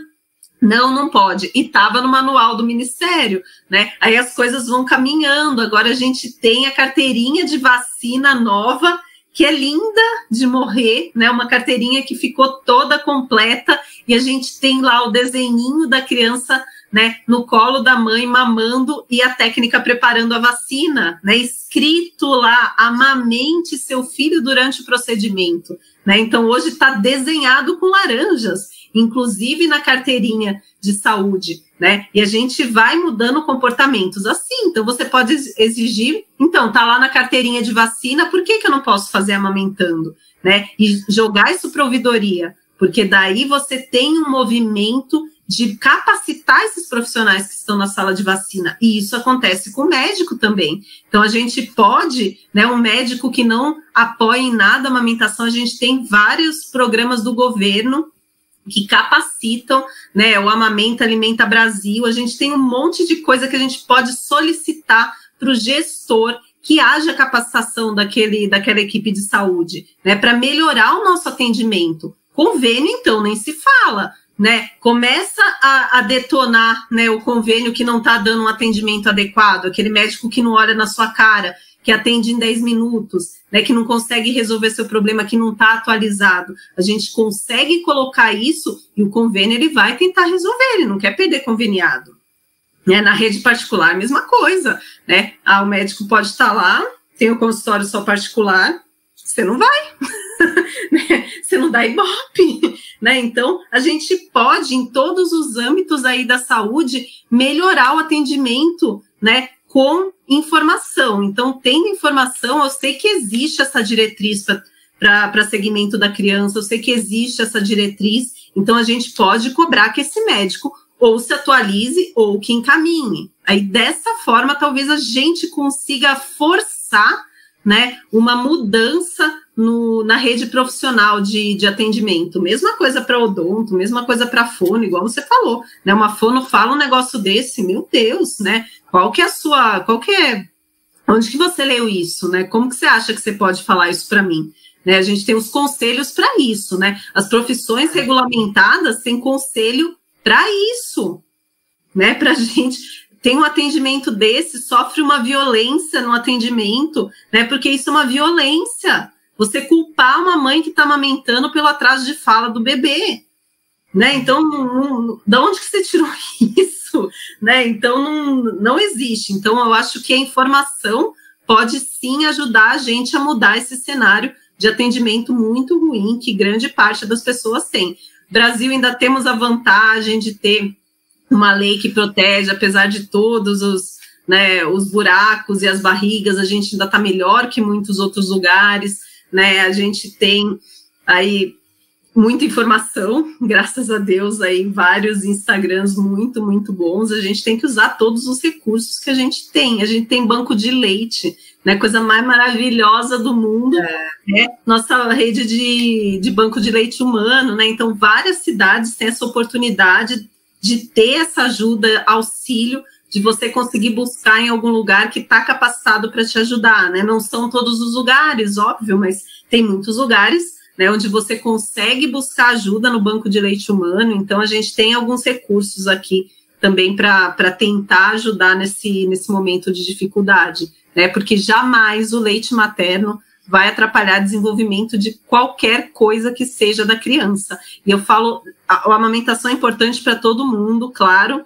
não, não pode. E estava no manual do Ministério, né? Aí as coisas vão caminhando. Agora a gente tem a carteirinha de vacina nova, que é linda de morrer, né? Uma carteirinha que ficou toda completa, e a gente tem lá o desenhinho da criança né, no colo da mãe mamando e a técnica preparando a vacina, né, escrito lá, amamente seu filho durante o procedimento, né, então hoje está desenhado com laranjas, inclusive na carteirinha de saúde, né, e a gente vai mudando comportamentos. Assim, então você pode exigir, então, tá lá na carteirinha de vacina, por que que eu não posso fazer amamentando, né, e jogar isso para ouvidoria, porque daí você tem um movimento de capacitar esses profissionais que estão na sala de vacina. E isso acontece com o médico também. Então, a gente pode, né, um médico que não apoia em nada a amamentação, a gente tem vários programas do governo que capacitam, né, o Amamenta Alimenta Brasil, a gente tem um monte de coisa que a gente pode solicitar para o gestor que haja capacitação daquele, daquela equipe de saúde, né, para melhorar o nosso atendimento. Convênio, então, nem se fala né, começa a, a, detonar né, o convênio que não está dando um atendimento adequado, aquele médico que não olha na sua cara, que atende em 10 minutos, né, que não consegue resolver seu problema, que não está atualizado. A gente consegue colocar isso e o convênio ele vai tentar resolver, ele não quer perder conveniado. Né, na rede particular, mesma coisa. Né? Ah, o médico pode estar tá lá, tem o consultório só particular, você não vai. Né? você não dá ibope. Né? Então, a gente pode, em todos os âmbitos aí da saúde, melhorar o atendimento, né? Com informação. Então, tendo informação, eu sei que existe essa diretriz para segmento da criança, eu sei que existe essa diretriz, então a gente pode cobrar que esse médico ou se atualize ou que encaminhe. Aí, dessa forma, talvez a gente consiga forçar né, uma mudança no, na rede profissional de, de atendimento. Mesma coisa para odonto, mesma coisa para fono, igual você falou. Né? Uma fono fala um negócio desse, meu Deus, né? Qual que é a sua. Qual que é. Onde que você leu isso, né? Como que você acha que você pode falar isso para mim? Né, a gente tem os conselhos para isso, né? As profissões regulamentadas têm conselho para isso, né? Para gente tem um atendimento desse, sofre uma violência no atendimento, né? Porque isso é uma violência. Você culpar uma mãe que está amamentando pelo atraso de fala do bebê, né? Então, não, não, da onde que você tirou isso, né? Então, não, não existe. Então, eu acho que a informação pode sim ajudar a gente a mudar esse cenário de atendimento muito ruim que grande parte das pessoas tem. Brasil ainda temos a vantagem de ter uma lei que protege, apesar de todos os, né, os buracos e as barrigas, a gente ainda está melhor que muitos outros lugares, né? A gente tem aí muita informação, graças a Deus, aí vários Instagrams muito, muito bons. A gente tem que usar todos os recursos que a gente tem. A gente tem banco de leite, né? Coisa mais maravilhosa do mundo, é. né? Nossa rede de, de banco de leite humano, né? Então, várias cidades têm essa oportunidade de ter essa ajuda, auxílio, de você conseguir buscar em algum lugar que está capacitado para te ajudar, né? Não são todos os lugares, óbvio, mas tem muitos lugares né, onde você consegue buscar ajuda no banco de leite humano. Então, a gente tem alguns recursos aqui também para tentar ajudar nesse, nesse momento de dificuldade, né? Porque jamais o leite materno vai atrapalhar o desenvolvimento de qualquer coisa que seja da criança. E eu falo, a, a amamentação é importante para todo mundo, claro,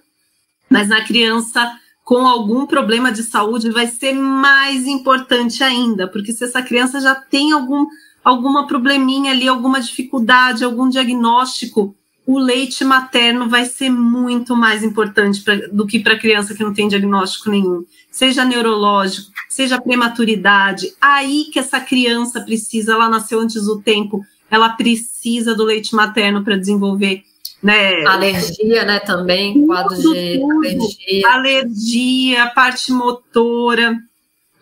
mas na criança com algum problema de saúde vai ser mais importante ainda, porque se essa criança já tem algum alguma probleminha ali, alguma dificuldade, algum diagnóstico, o leite materno vai ser muito mais importante pra, do que para criança que não tem diagnóstico nenhum, seja neurológico, seja prematuridade. Aí que essa criança precisa, ela nasceu antes do tempo, ela precisa do leite materno para desenvolver. Né? Alergia, né, também, quadro de tudo. alergia. Alergia, parte motora,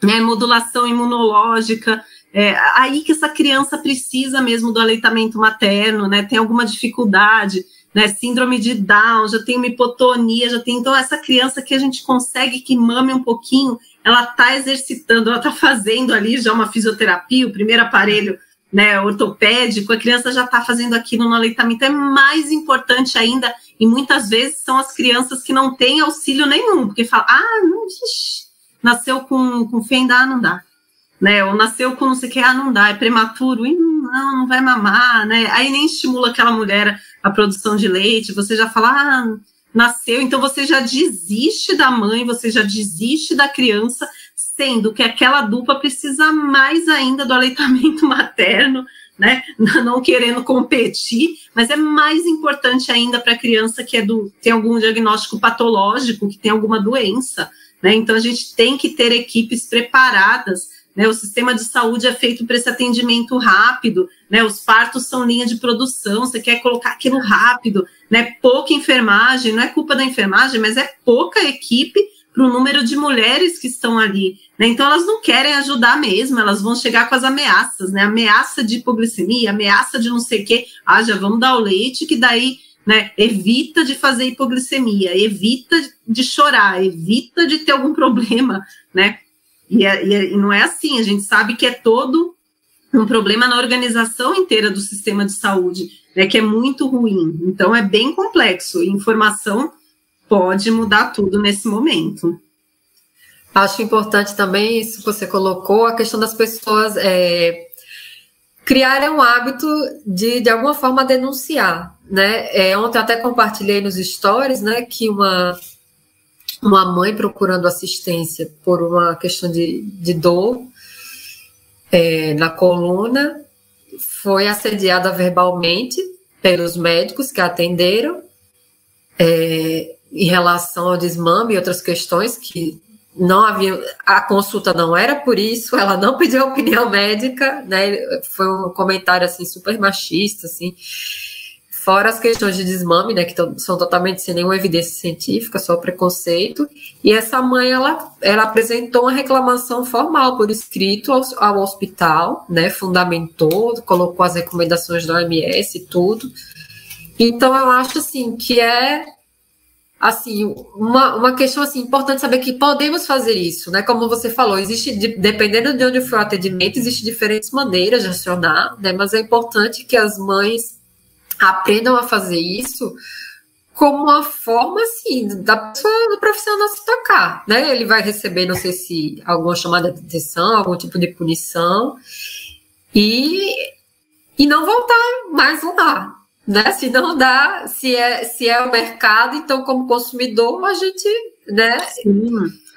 né, modulação imunológica. É, aí que essa criança precisa mesmo do aleitamento materno, né? Tem alguma dificuldade, né? Síndrome de Down, já tem uma hipotonia, já tem. Então, essa criança que a gente consegue que mame um pouquinho, ela está exercitando, ela está fazendo ali já uma fisioterapia, o primeiro aparelho né, ortopédico, a criança já está fazendo aquilo no aleitamento. É mais importante ainda, e muitas vezes são as crianças que não têm auxílio nenhum, porque falam, ah, não, ixi, nasceu com, com fenda, ah, não dá né? Ou nasceu com não sei o que, ah, não dá, é prematuro, e não, não vai mamar, né? Aí nem estimula aquela mulher a produção de leite, você já fala, ah, nasceu, então você já desiste da mãe, você já desiste da criança, sendo que aquela dupla precisa mais ainda do aleitamento materno, né? Não querendo competir, mas é mais importante ainda para a criança que é do, tem algum diagnóstico patológico, que tem alguma doença, né? Então a gente tem que ter equipes preparadas né? O sistema de saúde é feito para esse atendimento rápido, né? Os partos são linha de produção, você quer colocar aquilo rápido, né? Pouca enfermagem, não é culpa da enfermagem, mas é pouca equipe para o número de mulheres que estão ali. Né? Então, elas não querem ajudar mesmo, elas vão chegar com as ameaças, né? Ameaça de hipoglicemia, ameaça de não sei o quê. Ah, já vamos dar o leite, que daí né, evita de fazer hipoglicemia, evita de chorar, evita de ter algum problema, né? E, é, e, é, e não é assim, a gente sabe que é todo um problema na organização inteira do sistema de saúde, né, que é muito ruim. Então, é bem complexo. Informação pode mudar tudo nesse momento. Acho importante também isso que você colocou, a questão das pessoas é, criarem um hábito de, de alguma forma, denunciar. Né? É, ontem até compartilhei nos stories né, que uma uma mãe procurando assistência por uma questão de, de dor é, na coluna, foi assediada verbalmente pelos médicos que a atenderam é, em relação ao desmame e outras questões que não havia, a consulta não era por isso, ela não pediu opinião médica, né? Foi um comentário assim super machista, assim. Fora as questões de desmame, né, que são totalmente sem nenhuma evidência científica, só preconceito. E essa mãe, ela, ela apresentou uma reclamação formal por escrito ao, ao hospital, né, fundamentou, colocou as recomendações da OMS e tudo. Então, eu acho, assim, que é assim, uma, uma questão assim, importante saber que podemos fazer isso, né? Como você falou, existe, dependendo de onde for o atendimento, existe diferentes maneiras de acionar, né? Mas é importante que as mães aprendam a fazer isso como uma forma, assim, da pessoa, do profissional se tocar, né? Ele vai receber, não sei se, alguma chamada de atenção, algum tipo de punição, e, e não voltar mais lá, né? Se não dá, se é, se é o mercado, então, como consumidor, a gente, né? Sim.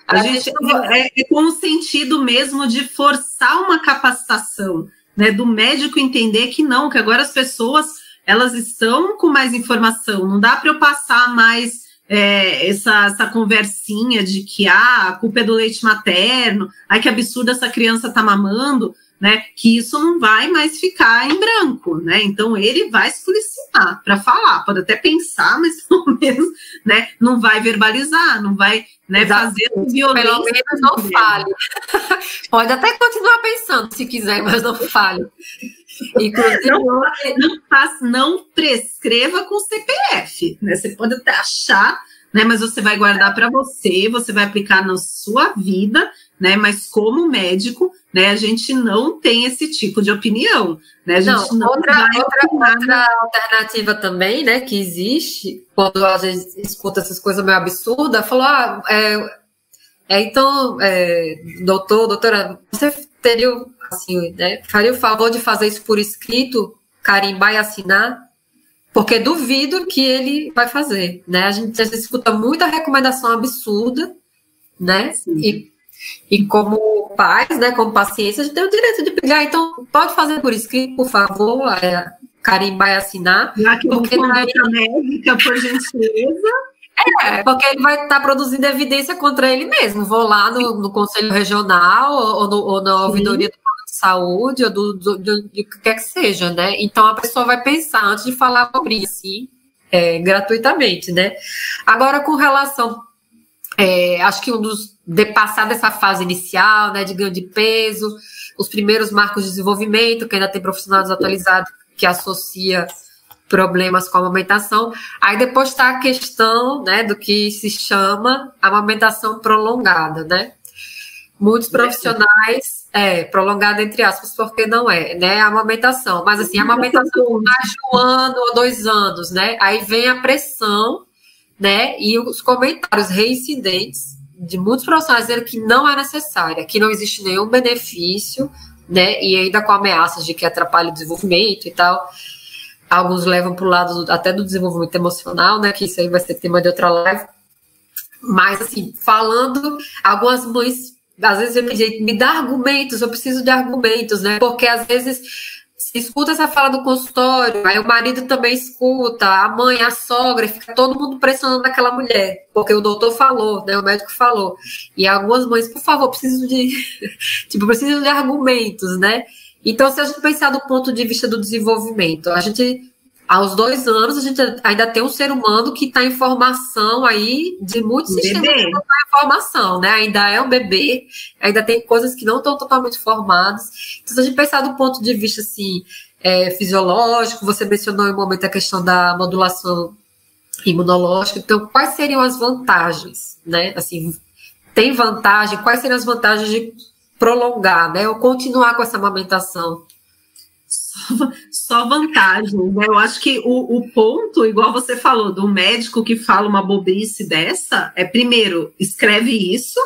A, a gente, gente é, é com o sentido mesmo de forçar uma capacitação, né? Do médico entender que não, que agora as pessoas elas estão com mais informação. Não dá para eu passar mais é, essa, essa conversinha de que ah, a culpa é do leite materno, ai que absurdo essa criança tá mamando, né? Que isso não vai mais ficar em branco, né? Então ele vai se policiar para falar, pode até pensar, mas pelo menos, né? Não vai verbalizar, não vai né, fazer violência. Pelo menos não fale. pode até continuar pensando se quiser, mas não fale. Inclusive, não, não, não prescreva com CPF, né? Você pode até achar, né? Mas você vai guardar para você, você vai aplicar na sua vida, né? Mas como médico, né? A gente não tem esse tipo de opinião, né? A gente não, não outra, outra, outra, alternativa também, né? Que existe quando a gente escuta essas coisas meio absurdas, falou, ah, é, é então, é, doutor, doutora, você teria assim, né? Faria o favor de fazer isso por escrito, carimbar e assinar, porque duvido que ele vai fazer, né? A gente, a gente escuta muita recomendação absurda, né? E, e como pais, né, como pacientes, a gente tem o direito de pegar, então pode fazer por escrito, por favor, é, carimbar e assinar. Já que porque não vai... médica, por gentileza. É, porque ele vai estar tá produzindo evidência contra ele mesmo. Vou lá no, no Conselho Regional ou, no, ou na ouvidoria do plano de saúde ou do, do, do, do que quer que seja, né? Então a pessoa vai pensar antes de falar sobre isso, sim, é, gratuitamente, né? Agora, com relação é, acho que um dos de passar dessa fase inicial, né, de ganho de peso, os primeiros marcos de desenvolvimento, que ainda tem profissional desatualizado que associa problemas com a amamentação. Aí depois está a questão, né, do que se chama amamentação prolongada, né? Muitos profissionais, é, prolongada entre aspas, porque não é, né, a amamentação. Mas assim, a amamentação mais de um ano ou dois anos, né? Aí vem a pressão né? E os comentários reincidentes de muitos profissionais dizendo que não é necessária, que não existe nenhum benefício, né? E ainda com ameaças de que atrapalha o desenvolvimento e tal. Alguns levam para o lado do, até do desenvolvimento emocional, né? Que isso aí vai ser tema de outra live. Mas, assim, falando, algumas mães, às vezes eu me, me dá argumentos, eu preciso de argumentos, né? Porque às vezes escuta essa fala do consultório, aí o marido também escuta, a mãe, a sogra, fica todo mundo pressionando aquela mulher, porque o doutor falou, né, o médico falou. E algumas mães, por favor, preciso de, tipo, preciso de argumentos, né? Então, se a gente pensar do ponto de vista do desenvolvimento, a gente aos dois anos, a gente ainda tem um ser humano que está em formação aí de muitos sistemas que estão em formação, né? Ainda é um bebê, ainda tem coisas que não estão totalmente formadas. Então, se a gente pensar do ponto de vista assim, é, fisiológico, você mencionou em um momento a questão da modulação imunológica, então quais seriam as vantagens, né? Assim, tem vantagem, quais seriam as vantagens de prolongar, né? Ou continuar com essa amamentação? Só vantagens, né? Eu acho que o, o, ponto, igual você falou, do médico que fala uma bobice dessa, é primeiro, escreve isso,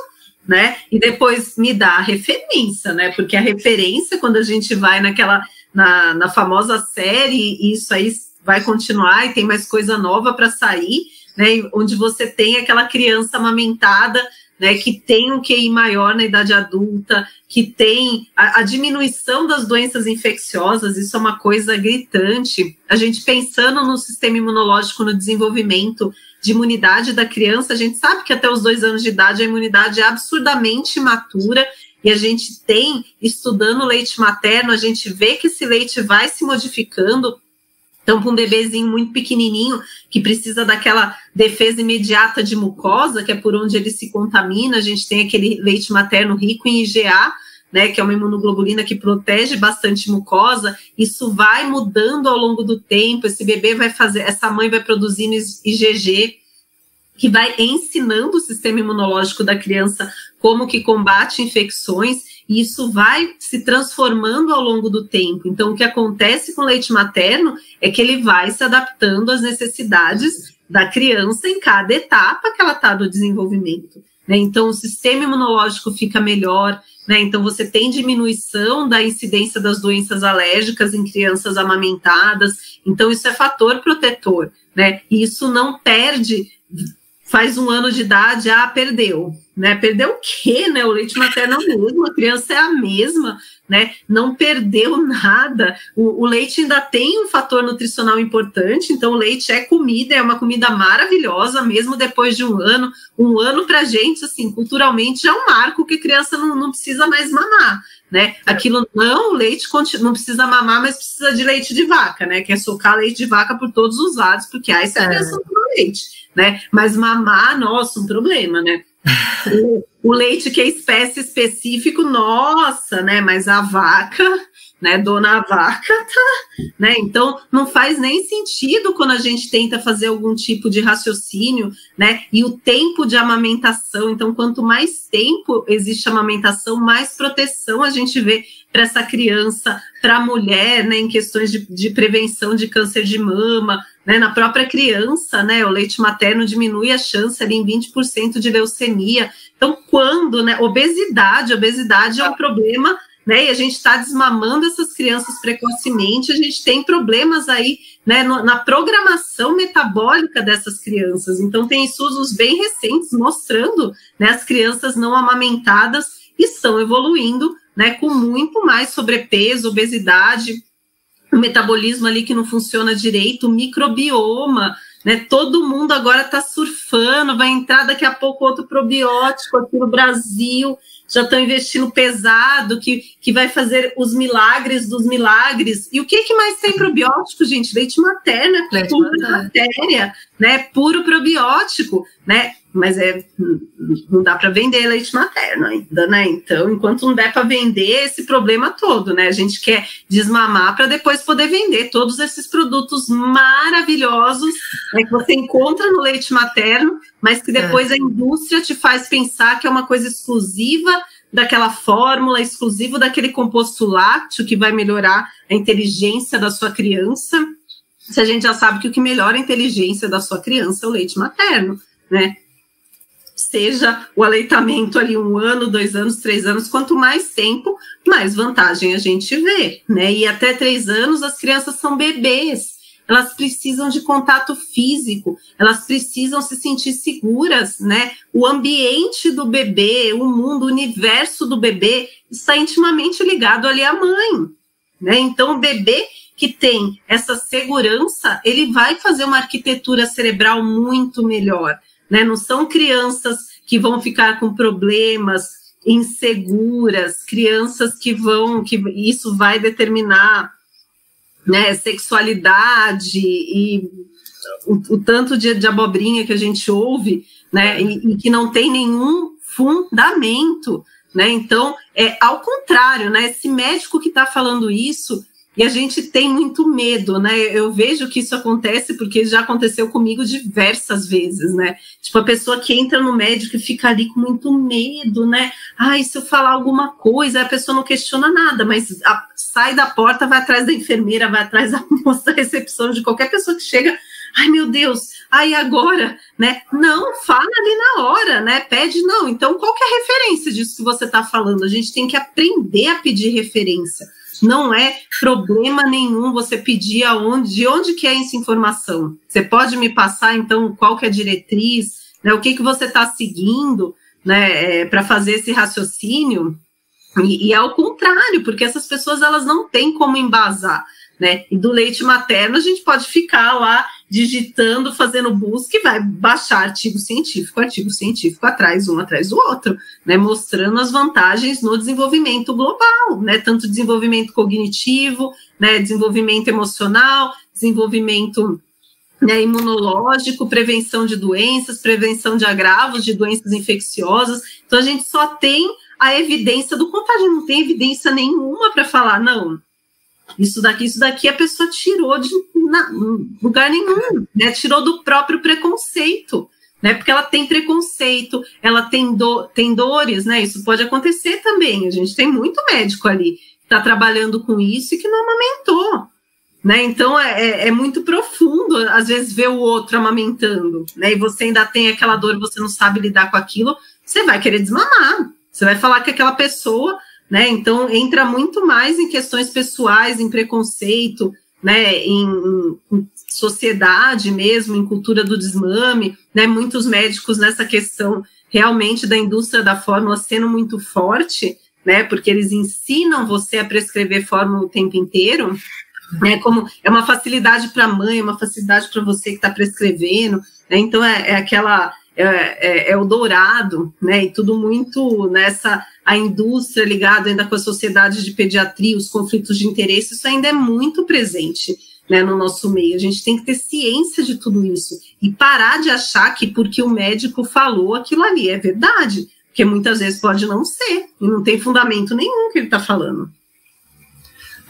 né? E depois me dá a referência, né? Porque a referência, quando a gente vai naquela, na, na famosa série, isso aí vai continuar e tem mais coisa nova para sair, né? Onde você tem aquela criança amamentada né, que tem um QI maior na idade adulta, que tem a, a, diminuição das doenças infecciosas, isso é uma coisa gritante. A gente pensando no sistema imunológico, no desenvolvimento de imunidade da criança, a gente sabe que até os dois anos de idade a imunidade é absurdamente matura. E a gente tem, estudando leite materno, a gente vê que esse leite vai se modificando, então, para um bebezinho muito pequenininho, que precisa daquela defesa imediata de mucosa, que é por onde ele se contamina, a gente tem aquele leite materno rico em IgA, né, que é uma imunoglobulina que protege bastante mucosa, isso vai mudando ao longo do tempo, esse bebê vai fazer, essa mãe vai produzindo IgG, que vai ensinando o sistema imunológico da criança como que combate infecções, e isso vai se transformando ao longo do tempo. Então, o que acontece com o leite materno é que ele vai se adaptando às necessidades da criança em cada etapa que ela está do desenvolvimento. Né? Então, o sistema imunológico fica melhor, né? Então, você tem diminuição da incidência das doenças alérgicas em crianças amamentadas. Então, isso é fator protetor, né? E isso não perde, faz um ano de idade, ah, perdeu né? Perdeu o quê, né? O leite materno é o mesmo, a criança é a mesma, né? Não perdeu nada. O, o, leite ainda tem um fator nutricional importante, então o leite é comida, é uma comida maravilhosa, mesmo depois de um ano. Um ano para gente, assim, culturalmente já é um marco que a criança não, não precisa mais mamar. Né? Aquilo não, o leite não precisa mamar, mas precisa de leite de vaca, né? Que é socar leite de vaca por todos os lados, porque aí se a criança não leite, né? Mas mamar, nossa, um problema, né? O, leite que é espécie específico, nossa, né? Mas a vaca, né? Dona vaca, tá, né? Então não faz nem sentido quando a gente tenta fazer algum tipo de raciocínio, né? E o tempo de amamentação. Então, quanto mais tempo existe amamentação, mais proteção a gente vê para essa criança, para a mulher, né? Em questões de, de prevenção de câncer de mama, né, na própria criança, né, o leite materno diminui a chance ali em 20% de leucemia. Então, quando, né, obesidade, obesidade é um problema, né, e a gente está desmamando essas crianças precocemente, a gente tem problemas aí, né, no, na programação metabólica dessas crianças. Então, tem estudos bem recentes mostrando, né, as crianças não amamentadas estão evoluindo, né, com muito mais sobrepeso, obesidade, o metabolismo ali que não funciona direito, o microbioma, né? Todo mundo agora está surfando, vai entrar daqui a pouco outro probiótico aqui no Brasil já estão investindo pesado, que, que vai fazer os milagres dos milagres. E o que, que mais tem probiótico, gente? Leite materno, é pura materno. matéria, né? Puro probiótico, né? Mas é, não dá para vender leite materno ainda, né? Então, enquanto não der para vender, esse problema todo, né? A gente quer desmamar para depois poder vender todos esses produtos maravilhosos né, que você encontra no leite materno, mas que depois é. a indústria te faz pensar que é uma coisa exclusiva daquela fórmula, exclusivo daquele composto lácteo que vai melhorar a inteligência da sua criança. Se a gente já sabe que o que melhora a inteligência da sua criança é o leite materno, né? Seja o aleitamento ali um ano, dois anos, três anos, quanto mais tempo, mais vantagem a gente vê, né? E até três anos as crianças são bebês elas precisam de contato físico, elas precisam se sentir seguras, né? O ambiente do bebê, o mundo, o universo do bebê está intimamente ligado ali à mãe, né? Então, o bebê que tem essa segurança, ele vai fazer uma arquitetura cerebral muito melhor, né? Não são crianças que vão ficar com problemas inseguras, crianças que vão, que isso vai determinar né, sexualidade e o, o tanto de, de, abobrinha que a gente ouve, né, e, e, que não tem nenhum fundamento, né? Então, é ao contrário, né? Esse médico que está falando isso, e a gente tem muito medo, né? Eu vejo que isso acontece porque já aconteceu comigo diversas vezes, né? Tipo, a pessoa que entra no médico e fica ali com muito medo, né? Ai, se eu falar alguma coisa, a pessoa não questiona nada, mas a, sai da porta, vai atrás da enfermeira, vai atrás da moça da recepção, de qualquer pessoa que chega. Ai, meu Deus, aí agora, né? Não, fala ali na hora, né? Pede, não. Então, qual que é a referência disso que você está falando? A gente tem que aprender a pedir referência não é problema nenhum você pedir aonde, de onde que é essa informação. Você pode me passar, então, qual que é a diretriz, né, o que, que você está seguindo né, é, para fazer esse raciocínio? E, e ao contrário, porque essas pessoas elas não têm como embasar né? E do leite materno a gente pode ficar lá digitando, fazendo busca e vai baixar artigo científico, artigo científico atrás, um atrás do outro, né? Mostrando as vantagens no desenvolvimento global, né? Tanto desenvolvimento cognitivo, né? Desenvolvimento emocional, desenvolvimento né, imunológico, prevenção de doenças, prevenção de agravos de doenças infecciosas. Então a gente só tem a evidência do contágio, não tem evidência nenhuma para falar, não, isso daqui, isso daqui a pessoa tirou de na, lugar nenhum, né? Tirou do próprio preconceito, né? Porque ela tem preconceito, ela tem, do, tem dores, né? Isso pode acontecer também. A gente tem muito médico ali que está trabalhando com isso e que não amamentou. Né? Então é, é, é, muito profundo, às vezes, ver o outro amamentando, né? E você ainda tem aquela dor, você não sabe lidar com aquilo, você vai querer desmamar. Você vai falar que aquela pessoa né? Então entra muito mais em questões pessoais, em preconceito, né? Em, em sociedade mesmo, em cultura do desmame, né? Muitos médicos nessa questão realmente da indústria da fórmula sendo muito forte, né? Porque eles ensinam você a prescrever fórmula o tempo inteiro, né? Como é uma facilidade para a mãe, é uma facilidade para você que está prescrevendo, né? Então é, é aquela é, é, é, o dourado, né? E tudo muito nessa a indústria ligada ainda com a sociedade de pediatria, os conflitos de interesse, isso ainda é muito presente. Né, no nosso meio, a gente tem que ter ciência de tudo isso e parar de achar que porque o médico falou aquilo ali é verdade, porque muitas vezes pode não ser e não tem fundamento nenhum que ele está falando.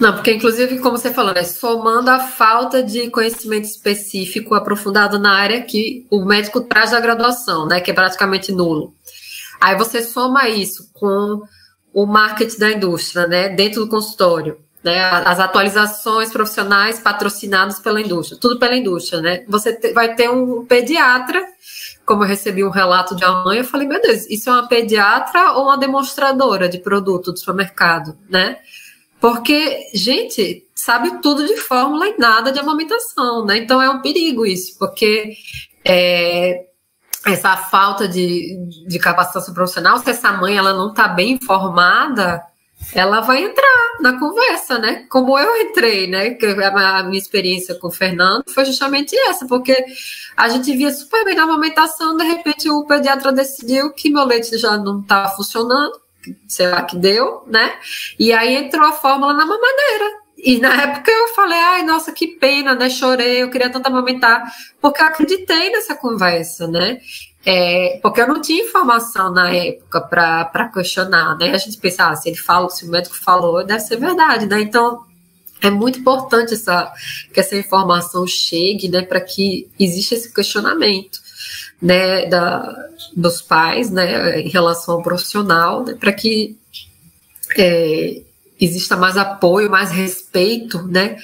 Não, porque inclusive, como você falou, né, somando a falta de conhecimento específico aprofundado na área que o médico traz da graduação, né, que é praticamente nulo. Aí você soma isso com o marketing da indústria, né, dentro do consultório, né, as atualizações profissionais patrocinadas pela indústria, tudo pela indústria, né. Você vai ter um pediatra, como eu recebi um relato de uma mãe, eu falei, meu Deus, isso é uma pediatra ou uma demonstradora de produto do supermercado, né? Porque, gente, sabe tudo de fórmula e nada de amamentação, né? Então é um perigo isso, porque é, essa falta de, de capacitação profissional, se essa mãe ela não está bem informada, ela vai entrar na conversa, né? Como eu entrei, né? A minha experiência com o Fernando foi justamente essa, porque a gente via super bem na amamentação, de repente o pediatra decidiu que meu leite já não estava funcionando, sei lá que deu, né? E aí entrou a fórmula na mamadeira. E na época eu falei, ai, nossa, que pena, né? Chorei, eu queria tanto amamentar, porque eu acreditei nessa conversa, né? É, porque eu não tinha informação na época para questionar, né? A gente pensava, ah, se ele fala, se o médico falou, deve ser verdade, né? Então é muito importante essa, que essa informação chegue, né, para que exista esse questionamento, né, da, dos pais, né, em relação ao profissional, né, para que é, exista mais apoio, mais respeito, né?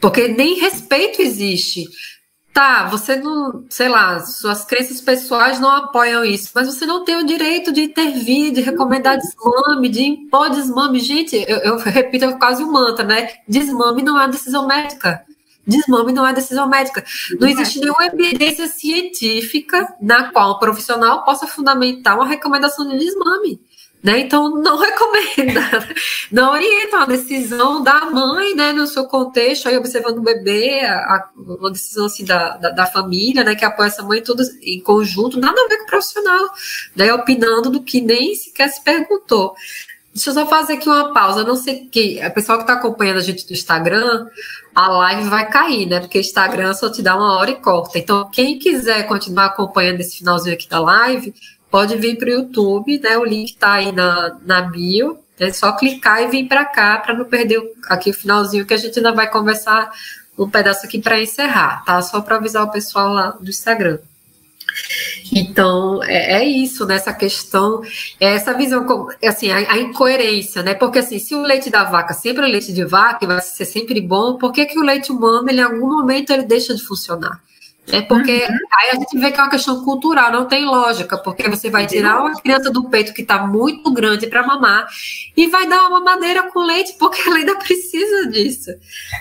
Porque nem respeito existe. Tá, você não, sei lá, suas crenças pessoais não apoiam isso, mas você não tem o direito de intervir, de recomendar desmame, de impor desmame. Gente, eu, eu repito é quase um mantra, né? Desmame não é decisão médica. Desmame não é decisão médica. Não existe nenhuma evidência científica na qual um profissional possa fundamentar uma recomendação de desmame. Né? Então, não recomenda, não orienta uma decisão da mãe, né, no seu contexto, aí observando o bebê, a, uma decisão assim, da, da, da, família, né, que apoia essa mãe tudo em conjunto, nada a ver com o profissional, né, opinando do que nem sequer se perguntou. Deixa eu só fazer aqui uma pausa, não sei que a pessoal que está acompanhando a gente do Instagram, a live vai cair, né? Porque o Instagram só te dá uma hora e corta. Então, quem quiser continuar acompanhando esse finalzinho aqui da live, pode vir para o YouTube, né? O link está aí na, na bio. É só clicar e vir para cá para não perder aqui o finalzinho que a gente ainda vai conversar um pedaço aqui para encerrar, tá? Só para avisar o pessoal lá do Instagram. Então, é, é, isso, nessa né? questão, é essa visão, assim, a, a, incoerência, né? Porque, assim, se o leite da vaca sempre é leite de vaca, vai ser sempre bom, por que, que o leite humano, ele, em algum momento, ele deixa de funcionar? É porque uhum. aí a gente vê que é uma questão cultural, não tem lógica, porque você vai tirar uma criança do peito que está muito grande para mamar e vai dar uma mamadeira com leite, porque ela ainda precisa disso.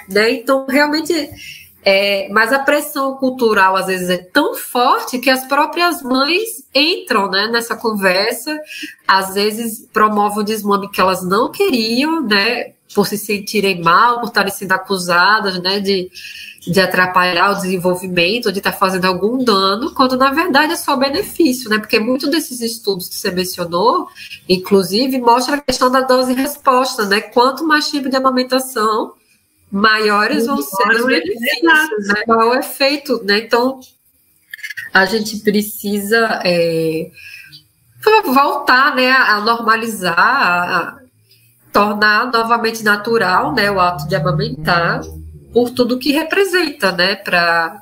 Né? Então, realmente. É, mas a pressão cultural às vezes é tão forte que as próprias mães entram né, nessa conversa, às vezes promovem o desmame que elas não queriam, né, por se sentirem mal, por estarem sendo acusadas né, de, de atrapalhar o desenvolvimento, de estar tá fazendo algum dano, quando na verdade é só benefício, né? Porque muitos desses estudos que você mencionou, inclusive, mostra a questão da dose e resposta, né? Quanto mais tempo de amamentação, maiores vão ser os benefícios, né? Qual é o efeito, né? Então, a gente precisa é, voltar, né, a normalizar, a tornar novamente natural, né, o ato de amamentar por tudo que representa, né, para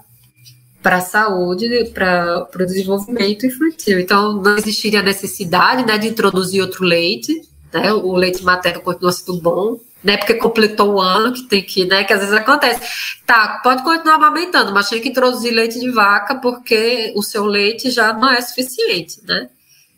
para a saúde, para o desenvolvimento infantil. Então, não existiria necessidade, né, de introduzir outro leite, né, o leite materno continua sendo bom, né, porque completou o ano que tem que, né, que às vezes acontece. Tá, pode continuar amamentando, mas tem que introduzir leite de vaca porque o seu leite já não é suficiente, né?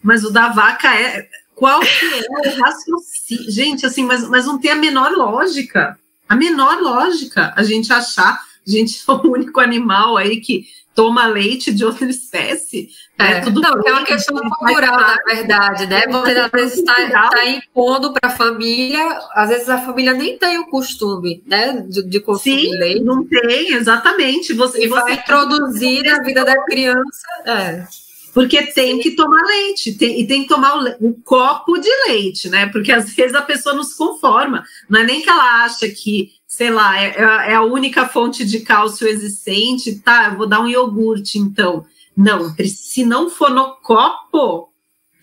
Mas o da vaca é qual que é o raciocínio? Gente, assim, mas, mas não tem a menor lógica a menor lógica a gente achar, a gente é o único animal aí que toma leite de outra espécie. Né? É, tudo não, é uma questão cultural, na verdade, né? Você às vezes está tá impondo para a família, às vezes a família nem tem o costume, né, de, de consumir Sim, leite. não tem, exatamente. Você, e você vai introduzir na vida da criança. É. Porque tem que tomar leite, tem, e tem que tomar o, um copo de leite, né? Porque às vezes a pessoa não se conforma. Não é nem que ela acha que, sei lá, é, é, é a única fonte de cálcio existente, tá? Eu vou dar um iogurte, então. Não, se não for no copo,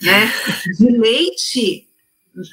né, de leite,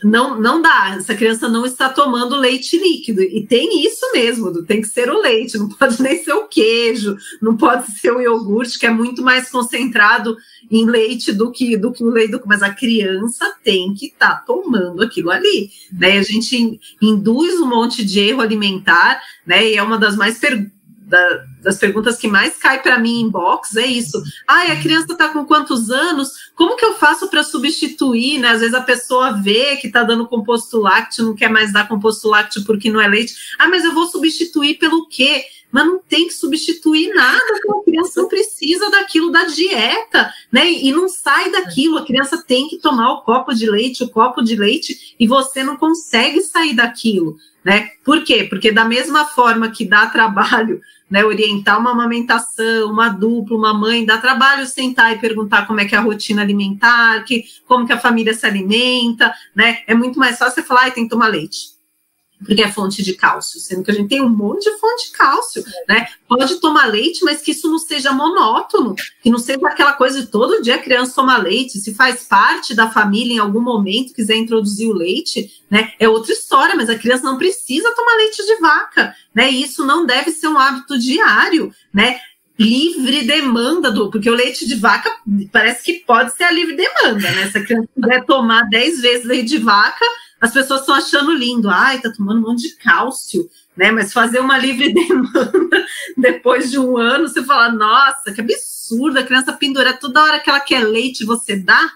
não, não dá, essa criança não está tomando leite líquido. E tem isso mesmo, tem que ser o leite, não pode nem ser o queijo, não pode ser o iogurte, que é muito mais concentrado em leite do que, do que o leite. Do, mas a criança tem que estar tá tomando aquilo ali. Né? A gente induz um monte de erro alimentar, né? E é uma das mais perguntas da, das perguntas que mais cai para mim em box é isso. Ai, a criança está com quantos anos? Como que eu faço para substituir? Né? Às vezes a pessoa vê que está dando composto lácteo, não quer mais dar composto lácteo porque não é leite. Ah, mas eu vou substituir pelo quê? Mas não tem que substituir nada, porque a criança não precisa daquilo aquilo da dieta, né? E não sai daquilo. A criança tem que tomar o copo de leite, o copo de leite, e você não consegue sair daquilo, né? Por quê? Porque da mesma forma que dá trabalho né, orientar uma amamentação, uma dupla, uma mãe, dá trabalho sentar e perguntar como é que é a rotina alimentar, que, como que a família se alimenta, né? É muito mais fácil você falar, ah, tem que tomar leite porque é fonte de cálcio, sendo que a gente tem um monte de fonte de cálcio, né? Pode tomar leite, mas que isso não seja monótono, que não seja aquela coisa de todo dia a criança tomar leite, se faz parte da família em algum momento, quiser introduzir o leite, né? É outra história, mas a criança não precisa tomar leite de vaca, né? E isso não deve ser um hábito diário, né? livre demanda do, porque o leite de vaca parece que pode ser a livre demanda, né? Se a criança quiser tomar 10 vezes leite de vaca, as pessoas estão achando lindo, ai, tá tomando um monte de cálcio, né? Mas fazer uma livre demanda depois de um ano, você fala, nossa, que absurdo, a criança pendura toda hora que ela quer leite, você dá,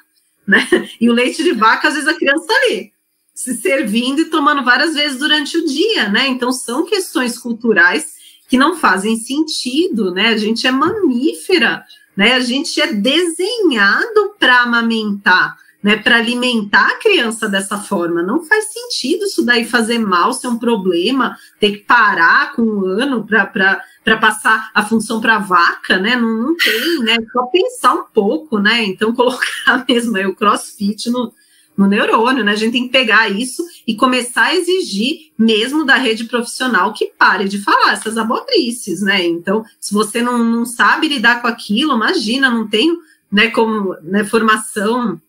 né? E o leite de vaca, às vezes a criança tá ali, se servindo e tomando várias vezes durante o dia, né? Então são questões culturais que não fazem sentido, né? A gente é mamífera, né? A gente é desenhado para amamentar né, para alimentar a criança dessa forma. Não faz sentido isso daí fazer mal, ser um problema, ter que parar com um ano para passar a função para vaca, né? Não, não tem, né? Só pensar um pouco, né? Então, colocar mesmo aí o crossfit no, no neurônio, né? A gente tem que pegar isso e começar a exigir mesmo da rede profissional que pare de falar essas abodrices, né? Então, se você não, não sabe lidar com aquilo, imagina, não tenho né, como né, formação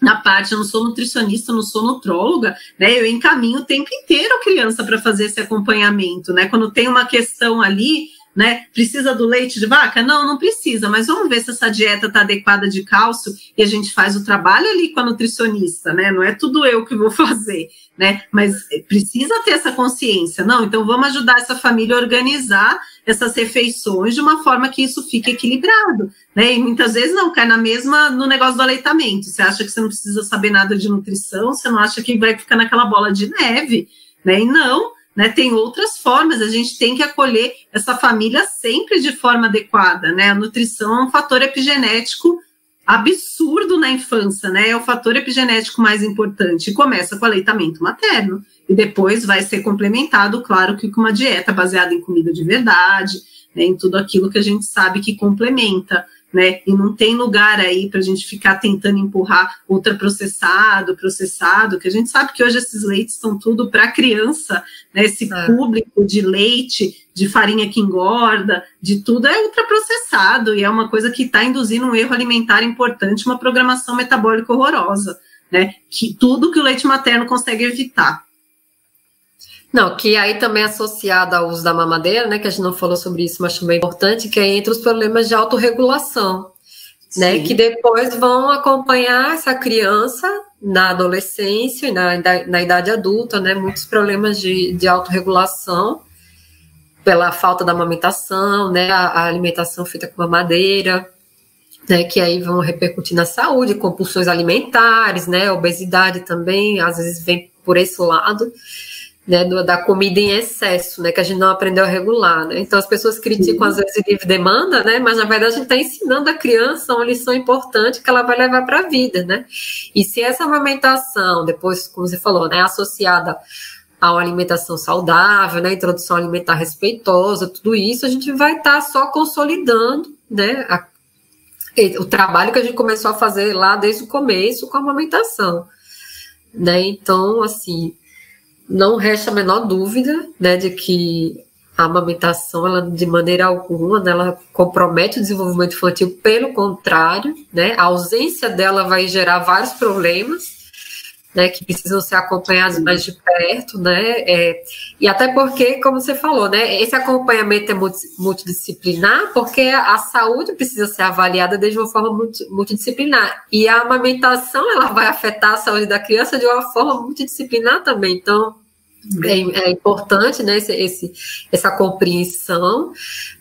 na parte, eu não sou nutricionista, não sou nutróloga, né? Eu encaminho o tempo inteiro a criança para fazer esse acompanhamento, né? Quando tem uma questão ali, né? Precisa do leite de vaca? Não, não precisa, mas vamos ver se essa dieta está adequada de cálcio e a gente faz o trabalho ali com a nutricionista, né? Não é tudo eu que vou fazer, né? Mas precisa ter essa consciência, não? Então vamos ajudar essa família a organizar essas refeições de uma forma que isso fique equilibrado, né? E muitas vezes não cai na mesma no negócio do aleitamento. Você acha que você não precisa saber nada de nutrição, você não acha que vai ficar naquela bola de neve, né? E não, né? Tem outras formas, a gente tem que acolher essa família sempre de forma adequada, né? A nutrição é um fator epigenético absurdo na infância, né? É o fator epigenético mais importante. Começa com o aleitamento materno e depois vai ser complementado, claro, que com uma dieta baseada em comida de verdade, né, em tudo aquilo que a gente sabe que complementa, né? E não tem lugar aí para a gente ficar tentando empurrar ultraprocessado, processado, que a gente sabe que hoje esses leites estão tudo para criança, né? Esse é. público de leite, de farinha que engorda, de tudo é ultraprocessado e é uma coisa que está induzindo um erro alimentar importante, uma programação metabólica horrorosa, né? Que tudo que o leite materno consegue evitar. Não, que aí também é associado ao uso da mamadeira, né? Que a gente não falou sobre isso, mas também é importante, que é entre os problemas de autorregulação, né? Que depois vão acompanhar essa criança na adolescência e na, na idade adulta, né? Muitos problemas de, de autorregulação pela falta da amamentação, né? A, a alimentação feita com mamadeira, né? Que aí vão repercutir na saúde, compulsões alimentares, né? Obesidade também, às vezes vem por esse lado né, da comida em excesso, né, que a gente não aprendeu a regular, né? Então as pessoas criticam às vezes livre demanda, né? Mas na verdade a gente está ensinando a criança uma lição importante que ela vai levar para a vida, né? E se essa amamentação, depois, como você falou, né, associada a uma alimentação saudável, né, introdução alimentar respeitosa, tudo isso a gente vai estar tá só consolidando, né, a, o trabalho que a gente começou a fazer lá desde o começo com a amamentação, né? Então, assim, não resta a menor dúvida né, de que a amamentação, ela, de maneira alguma, né, ela compromete o desenvolvimento infantil, pelo contrário, né, a ausência dela vai gerar vários problemas, né, que precisam ser acompanhados mais de perto, né, é, e até porque, como você falou, né, esse acompanhamento é multidisciplinar, porque a saúde precisa ser avaliada de uma forma multidisciplinar, e a amamentação, ela vai afetar a saúde da criança de uma forma multidisciplinar também, então, é, é, importante, né, esse, esse, essa compreensão,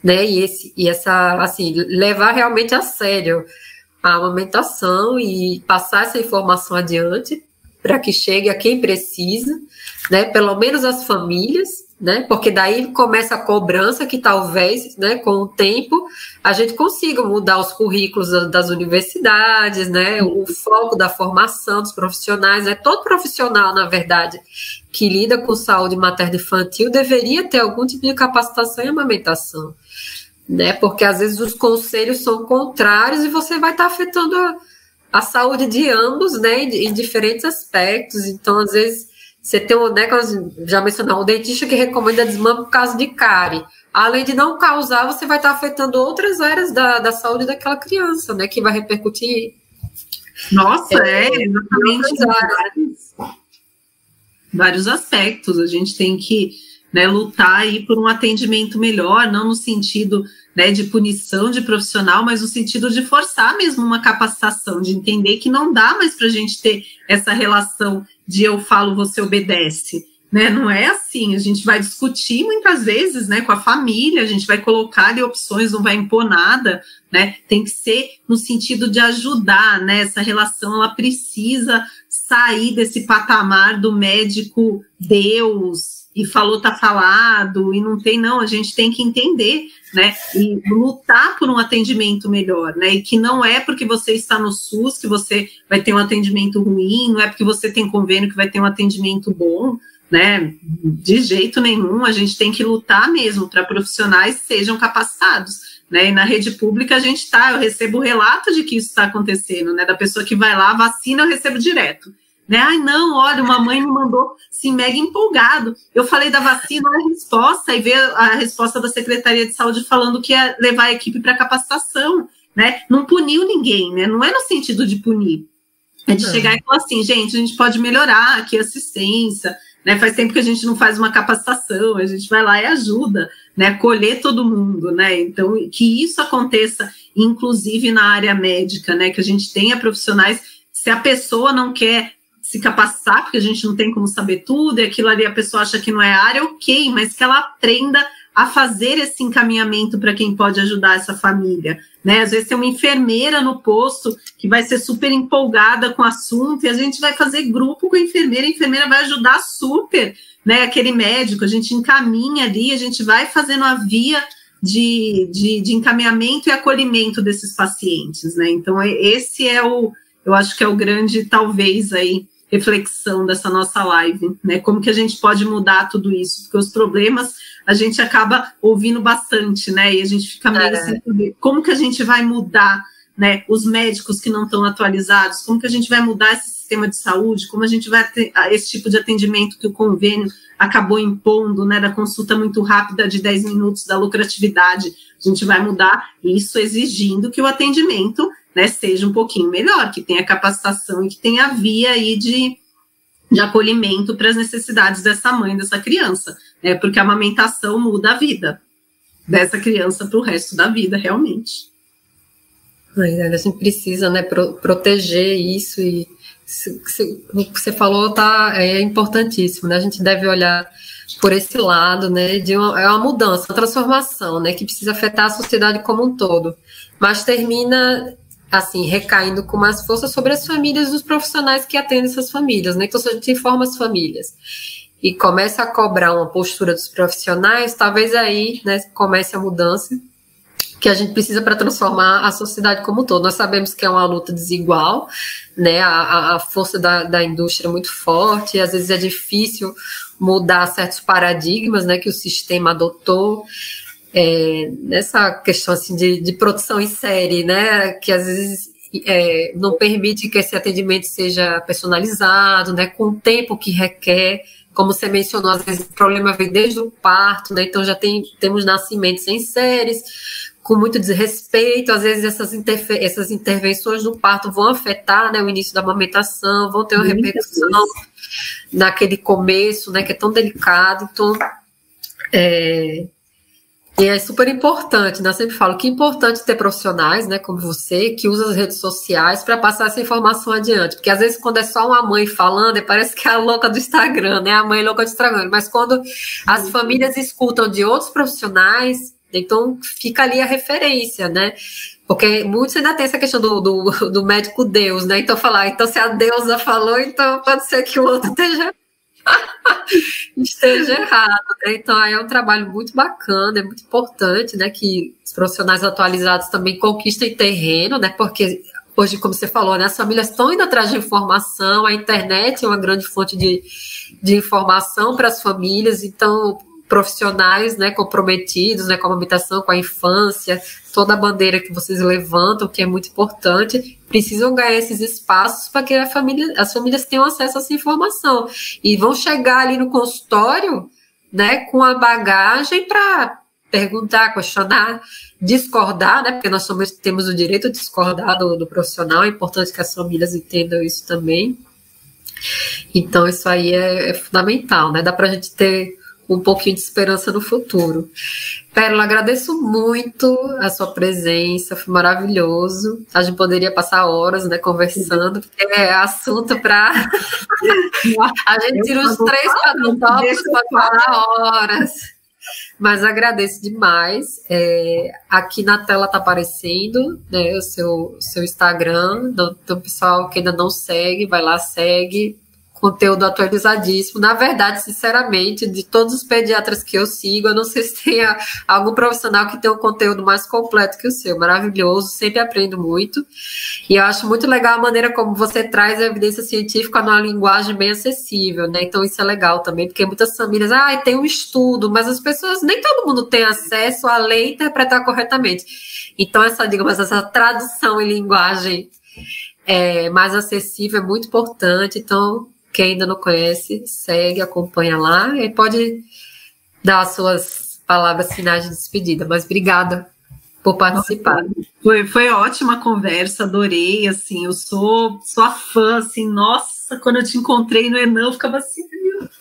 né, e, esse, e essa, assim, levar realmente a sério a amamentação e passar essa informação adiante para que chegue a quem precisa, né, pelo menos as famílias, né? Porque daí começa a cobrança que talvez, né, com o tempo, a gente consiga mudar os currículos das universidades, né? O foco da formação dos profissionais, né? Todo profissional, na verdade, que lida com saúde materna infantil deveria ter algum tipo de capacitação em amamentação, né? Porque às vezes os conselhos são contrários e você vai estar afetando a, a saúde de ambos, né? Em, em diferentes aspectos. Então, às vezes você tem um, né, já mencionou, um dentista que recomenda desmame por causa de cárie. Além de não causar, você vai estar afetando outras áreas da, da saúde daquela criança, né? Que vai repercutir. Nossa, é, é exatamente. Vários, vários aspectos. A gente tem que né, lutar aí por um atendimento melhor, não no sentido né, de punição de profissional, mas no sentido de forçar mesmo uma capacitação, de entender que não dá mais para a gente ter essa relação de eu falo, você obedece. Né? Não é assim, a gente vai discutir muitas vezes né, com a família, a gente vai colocar ali opções, não vai impor nada, né? Tem que ser no sentido de ajudar, né? Essa relação ela precisa sair desse patamar do médico Deus e falou tá falado e não tem não, a gente tem que entender né? E lutar por um atendimento melhor, né? E que não é porque você está no SUS que você vai ter um atendimento ruim, não é porque você tem convênio que vai ter um atendimento bom, né? De jeito nenhum, a gente tem que lutar mesmo para profissionais sejam capacitados. Né, e na rede pública a gente está, eu recebo relato de que isso está acontecendo, né? Da pessoa que vai lá, vacina, eu recebo direto. Né? Ai, não, olha, uma mãe me mandou assim, mega empolgado. Eu falei da vacina, a resposta, e veio a resposta da Secretaria de Saúde falando que ia levar a equipe para capacitação, né? Não puniu ninguém, né? Não é no sentido de punir. É de chegar e falar assim, gente, a gente pode melhorar aqui a assistência, né? Faz tempo que a gente não faz uma capacitação, a gente vai lá e ajuda, né? Colher todo mundo, né? Então, que isso aconteça, inclusive na área médica, né? Que a gente tenha profissionais se a pessoa não quer se capacitar, porque a gente não tem como saber tudo, e aquilo ali a pessoa acha que não é área, ok, mas que ela aprenda a fazer esse encaminhamento para quem pode ajudar essa família. Né? Às vezes tem uma enfermeira no posto que vai ser super empolgada com o assunto, e a gente vai fazer grupo com a enfermeira, a enfermeira vai ajudar super né, aquele médico, a gente encaminha ali, a gente vai fazendo a via de, de, de encaminhamento e acolhimento desses pacientes. Né? Então, esse é o, eu acho que é o grande, talvez, aí, reflexão dessa nossa live, né? Como que a gente pode mudar tudo isso? Porque os problemas a gente acaba ouvindo bastante, né? E a gente fica meio é. sem saber como que a gente vai mudar, né? Os médicos que não estão atualizados, como que a gente vai mudar esse sistema de saúde, como a gente vai ter esse tipo de atendimento que o convênio acabou impondo, né? Da consulta muito rápida de 10 minutos, da lucratividade. A gente vai mudar isso exigindo que o atendimento né, seja um pouquinho melhor, que tenha capacitação e que tenha via aí de, de acolhimento para as necessidades dessa mãe, dessa criança, né, porque a amamentação muda a vida dessa criança para o resto da vida, realmente. A gente precisa né, pro, proteger isso e se, se, o que você falou tá, é importantíssimo, né? A gente deve olhar por esse lado, né? De uma, é uma mudança, uma transformação, né? Que precisa afetar a sociedade como um todo. Mas termina assim, recaindo com mais força sobre as famílias dos profissionais que atendem essas famílias, né? Então, se a gente informa as famílias e começa a cobrar uma postura dos profissionais, talvez aí né, comece a mudança que a gente precisa para transformar a sociedade como um todo. Nós sabemos que é uma luta desigual, né? A, a força da, da indústria é muito forte, às vezes é difícil mudar certos paradigmas né, que o sistema adotou é, nessa questão assim, de, de, produção em série, né, que às vezes é, não permite que esse atendimento seja personalizado, né, com o tempo que requer, como você mencionou, às vezes o problema vem desde o parto, né, então já tem, temos nascimentos em séries, com muito desrespeito, às vezes essas, essas intervenções no parto vão afetar né, o início da amamentação, vão ter uma repercussão naquele começo, né, que é tão delicado, então é, e é super importante, né? Eu sempre falo que é importante ter profissionais, né, como você, que usam as redes sociais para passar essa informação adiante. Porque às vezes, quando é só uma mãe falando, parece que é a louca do Instagram, né? A mãe louca do Instagram. Mas quando as famílias escutam de outros profissionais, então fica ali a referência, né? Porque muitos ainda tem essa questão do, do, do médico Deus, né? Então falar, então se a deusa falou, então pode ser que o outro esteja esteja errado. Né? Então, é um trabalho muito bacana, é muito importante, né, que os profissionais atualizados também conquistem terreno, né, porque hoje, como você falou, né, as famílias estão indo atrás de informação, a internet é uma grande fonte de, de informação para as famílias, então profissionais né, comprometidos né, com a habitação, com a infância, toda a bandeira que vocês levantam, que é muito importante, precisam ganhar esses espaços para que família, as famílias tenham acesso a essa informação. E vão chegar ali no consultório né, com a bagagem para perguntar, questionar, discordar, né, porque nós somos, temos o direito de discordar do, do profissional, é importante que as famílias entendam isso também. Então, isso aí é, é fundamental, né? Dá para a gente ter um pouquinho de esperança no futuro. Pérola, agradeço muito a sua presença, foi maravilhoso. A gente poderia passar horas né, conversando, porque é assunto para. a gente tira os três, quatro para falar horas. Mas agradeço demais. É, aqui na tela está aparecendo né, o seu, seu Instagram. Então, pessoal que ainda não segue, vai lá, segue conteúdo atualizadíssimo. Na verdade, sinceramente, de todos os pediatras que eu sigo, eu não sei se tem algum profissional que tem um conteúdo mais completo que o seu. Maravilhoso, sempre aprendo muito. E eu acho muito legal a maneira como você traz a evidência científica numa linguagem bem acessível, né? Então isso é legal também, porque muitas famílias, ah, tem um estudo, mas as pessoas, nem todo mundo tem acesso a ler e interpretar corretamente. Então essa, digamos, essa tradução em linguagem é, mais acessível é muito importante. Então, quem ainda não conhece, segue, acompanha lá e pode dar as suas palavras finais de despedida. Mas obrigada por participar. Foi, foi ótima conversa, adorei, assim, eu sou sua fã, assim, nossa, quando eu te encontrei no Enan, eu ficava assim, meu Deus,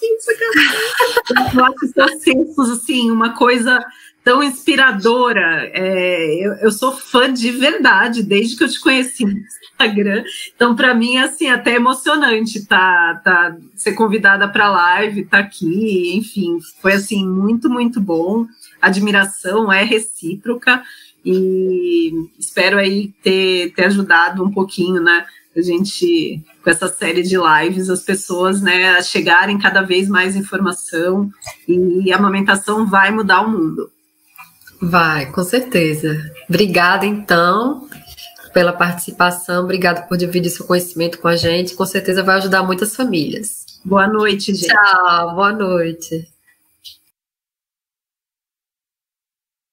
eu acho seus sensos, assim, uma coisa tão inspiradora. É, eu, eu, sou fã de verdade, desde que eu te conheci no Instagram. Então, para mim, assim, até emocionante tá, tá ser convidada para a live, tá aqui, enfim, foi assim muito, muito bom. admiração é recíproca e espero aí ter, ter ajudado um pouquinho, né? A gente, com essa série de lives, as pessoas, né, a chegarem cada vez mais informação e a amamentação vai mudar o mundo. Vai, com certeza. Obrigada, então, pela participação. Obrigada por dividir seu conhecimento com a gente. Com certeza vai ajudar muitas famílias. Boa noite, gente. Tchau, boa noite.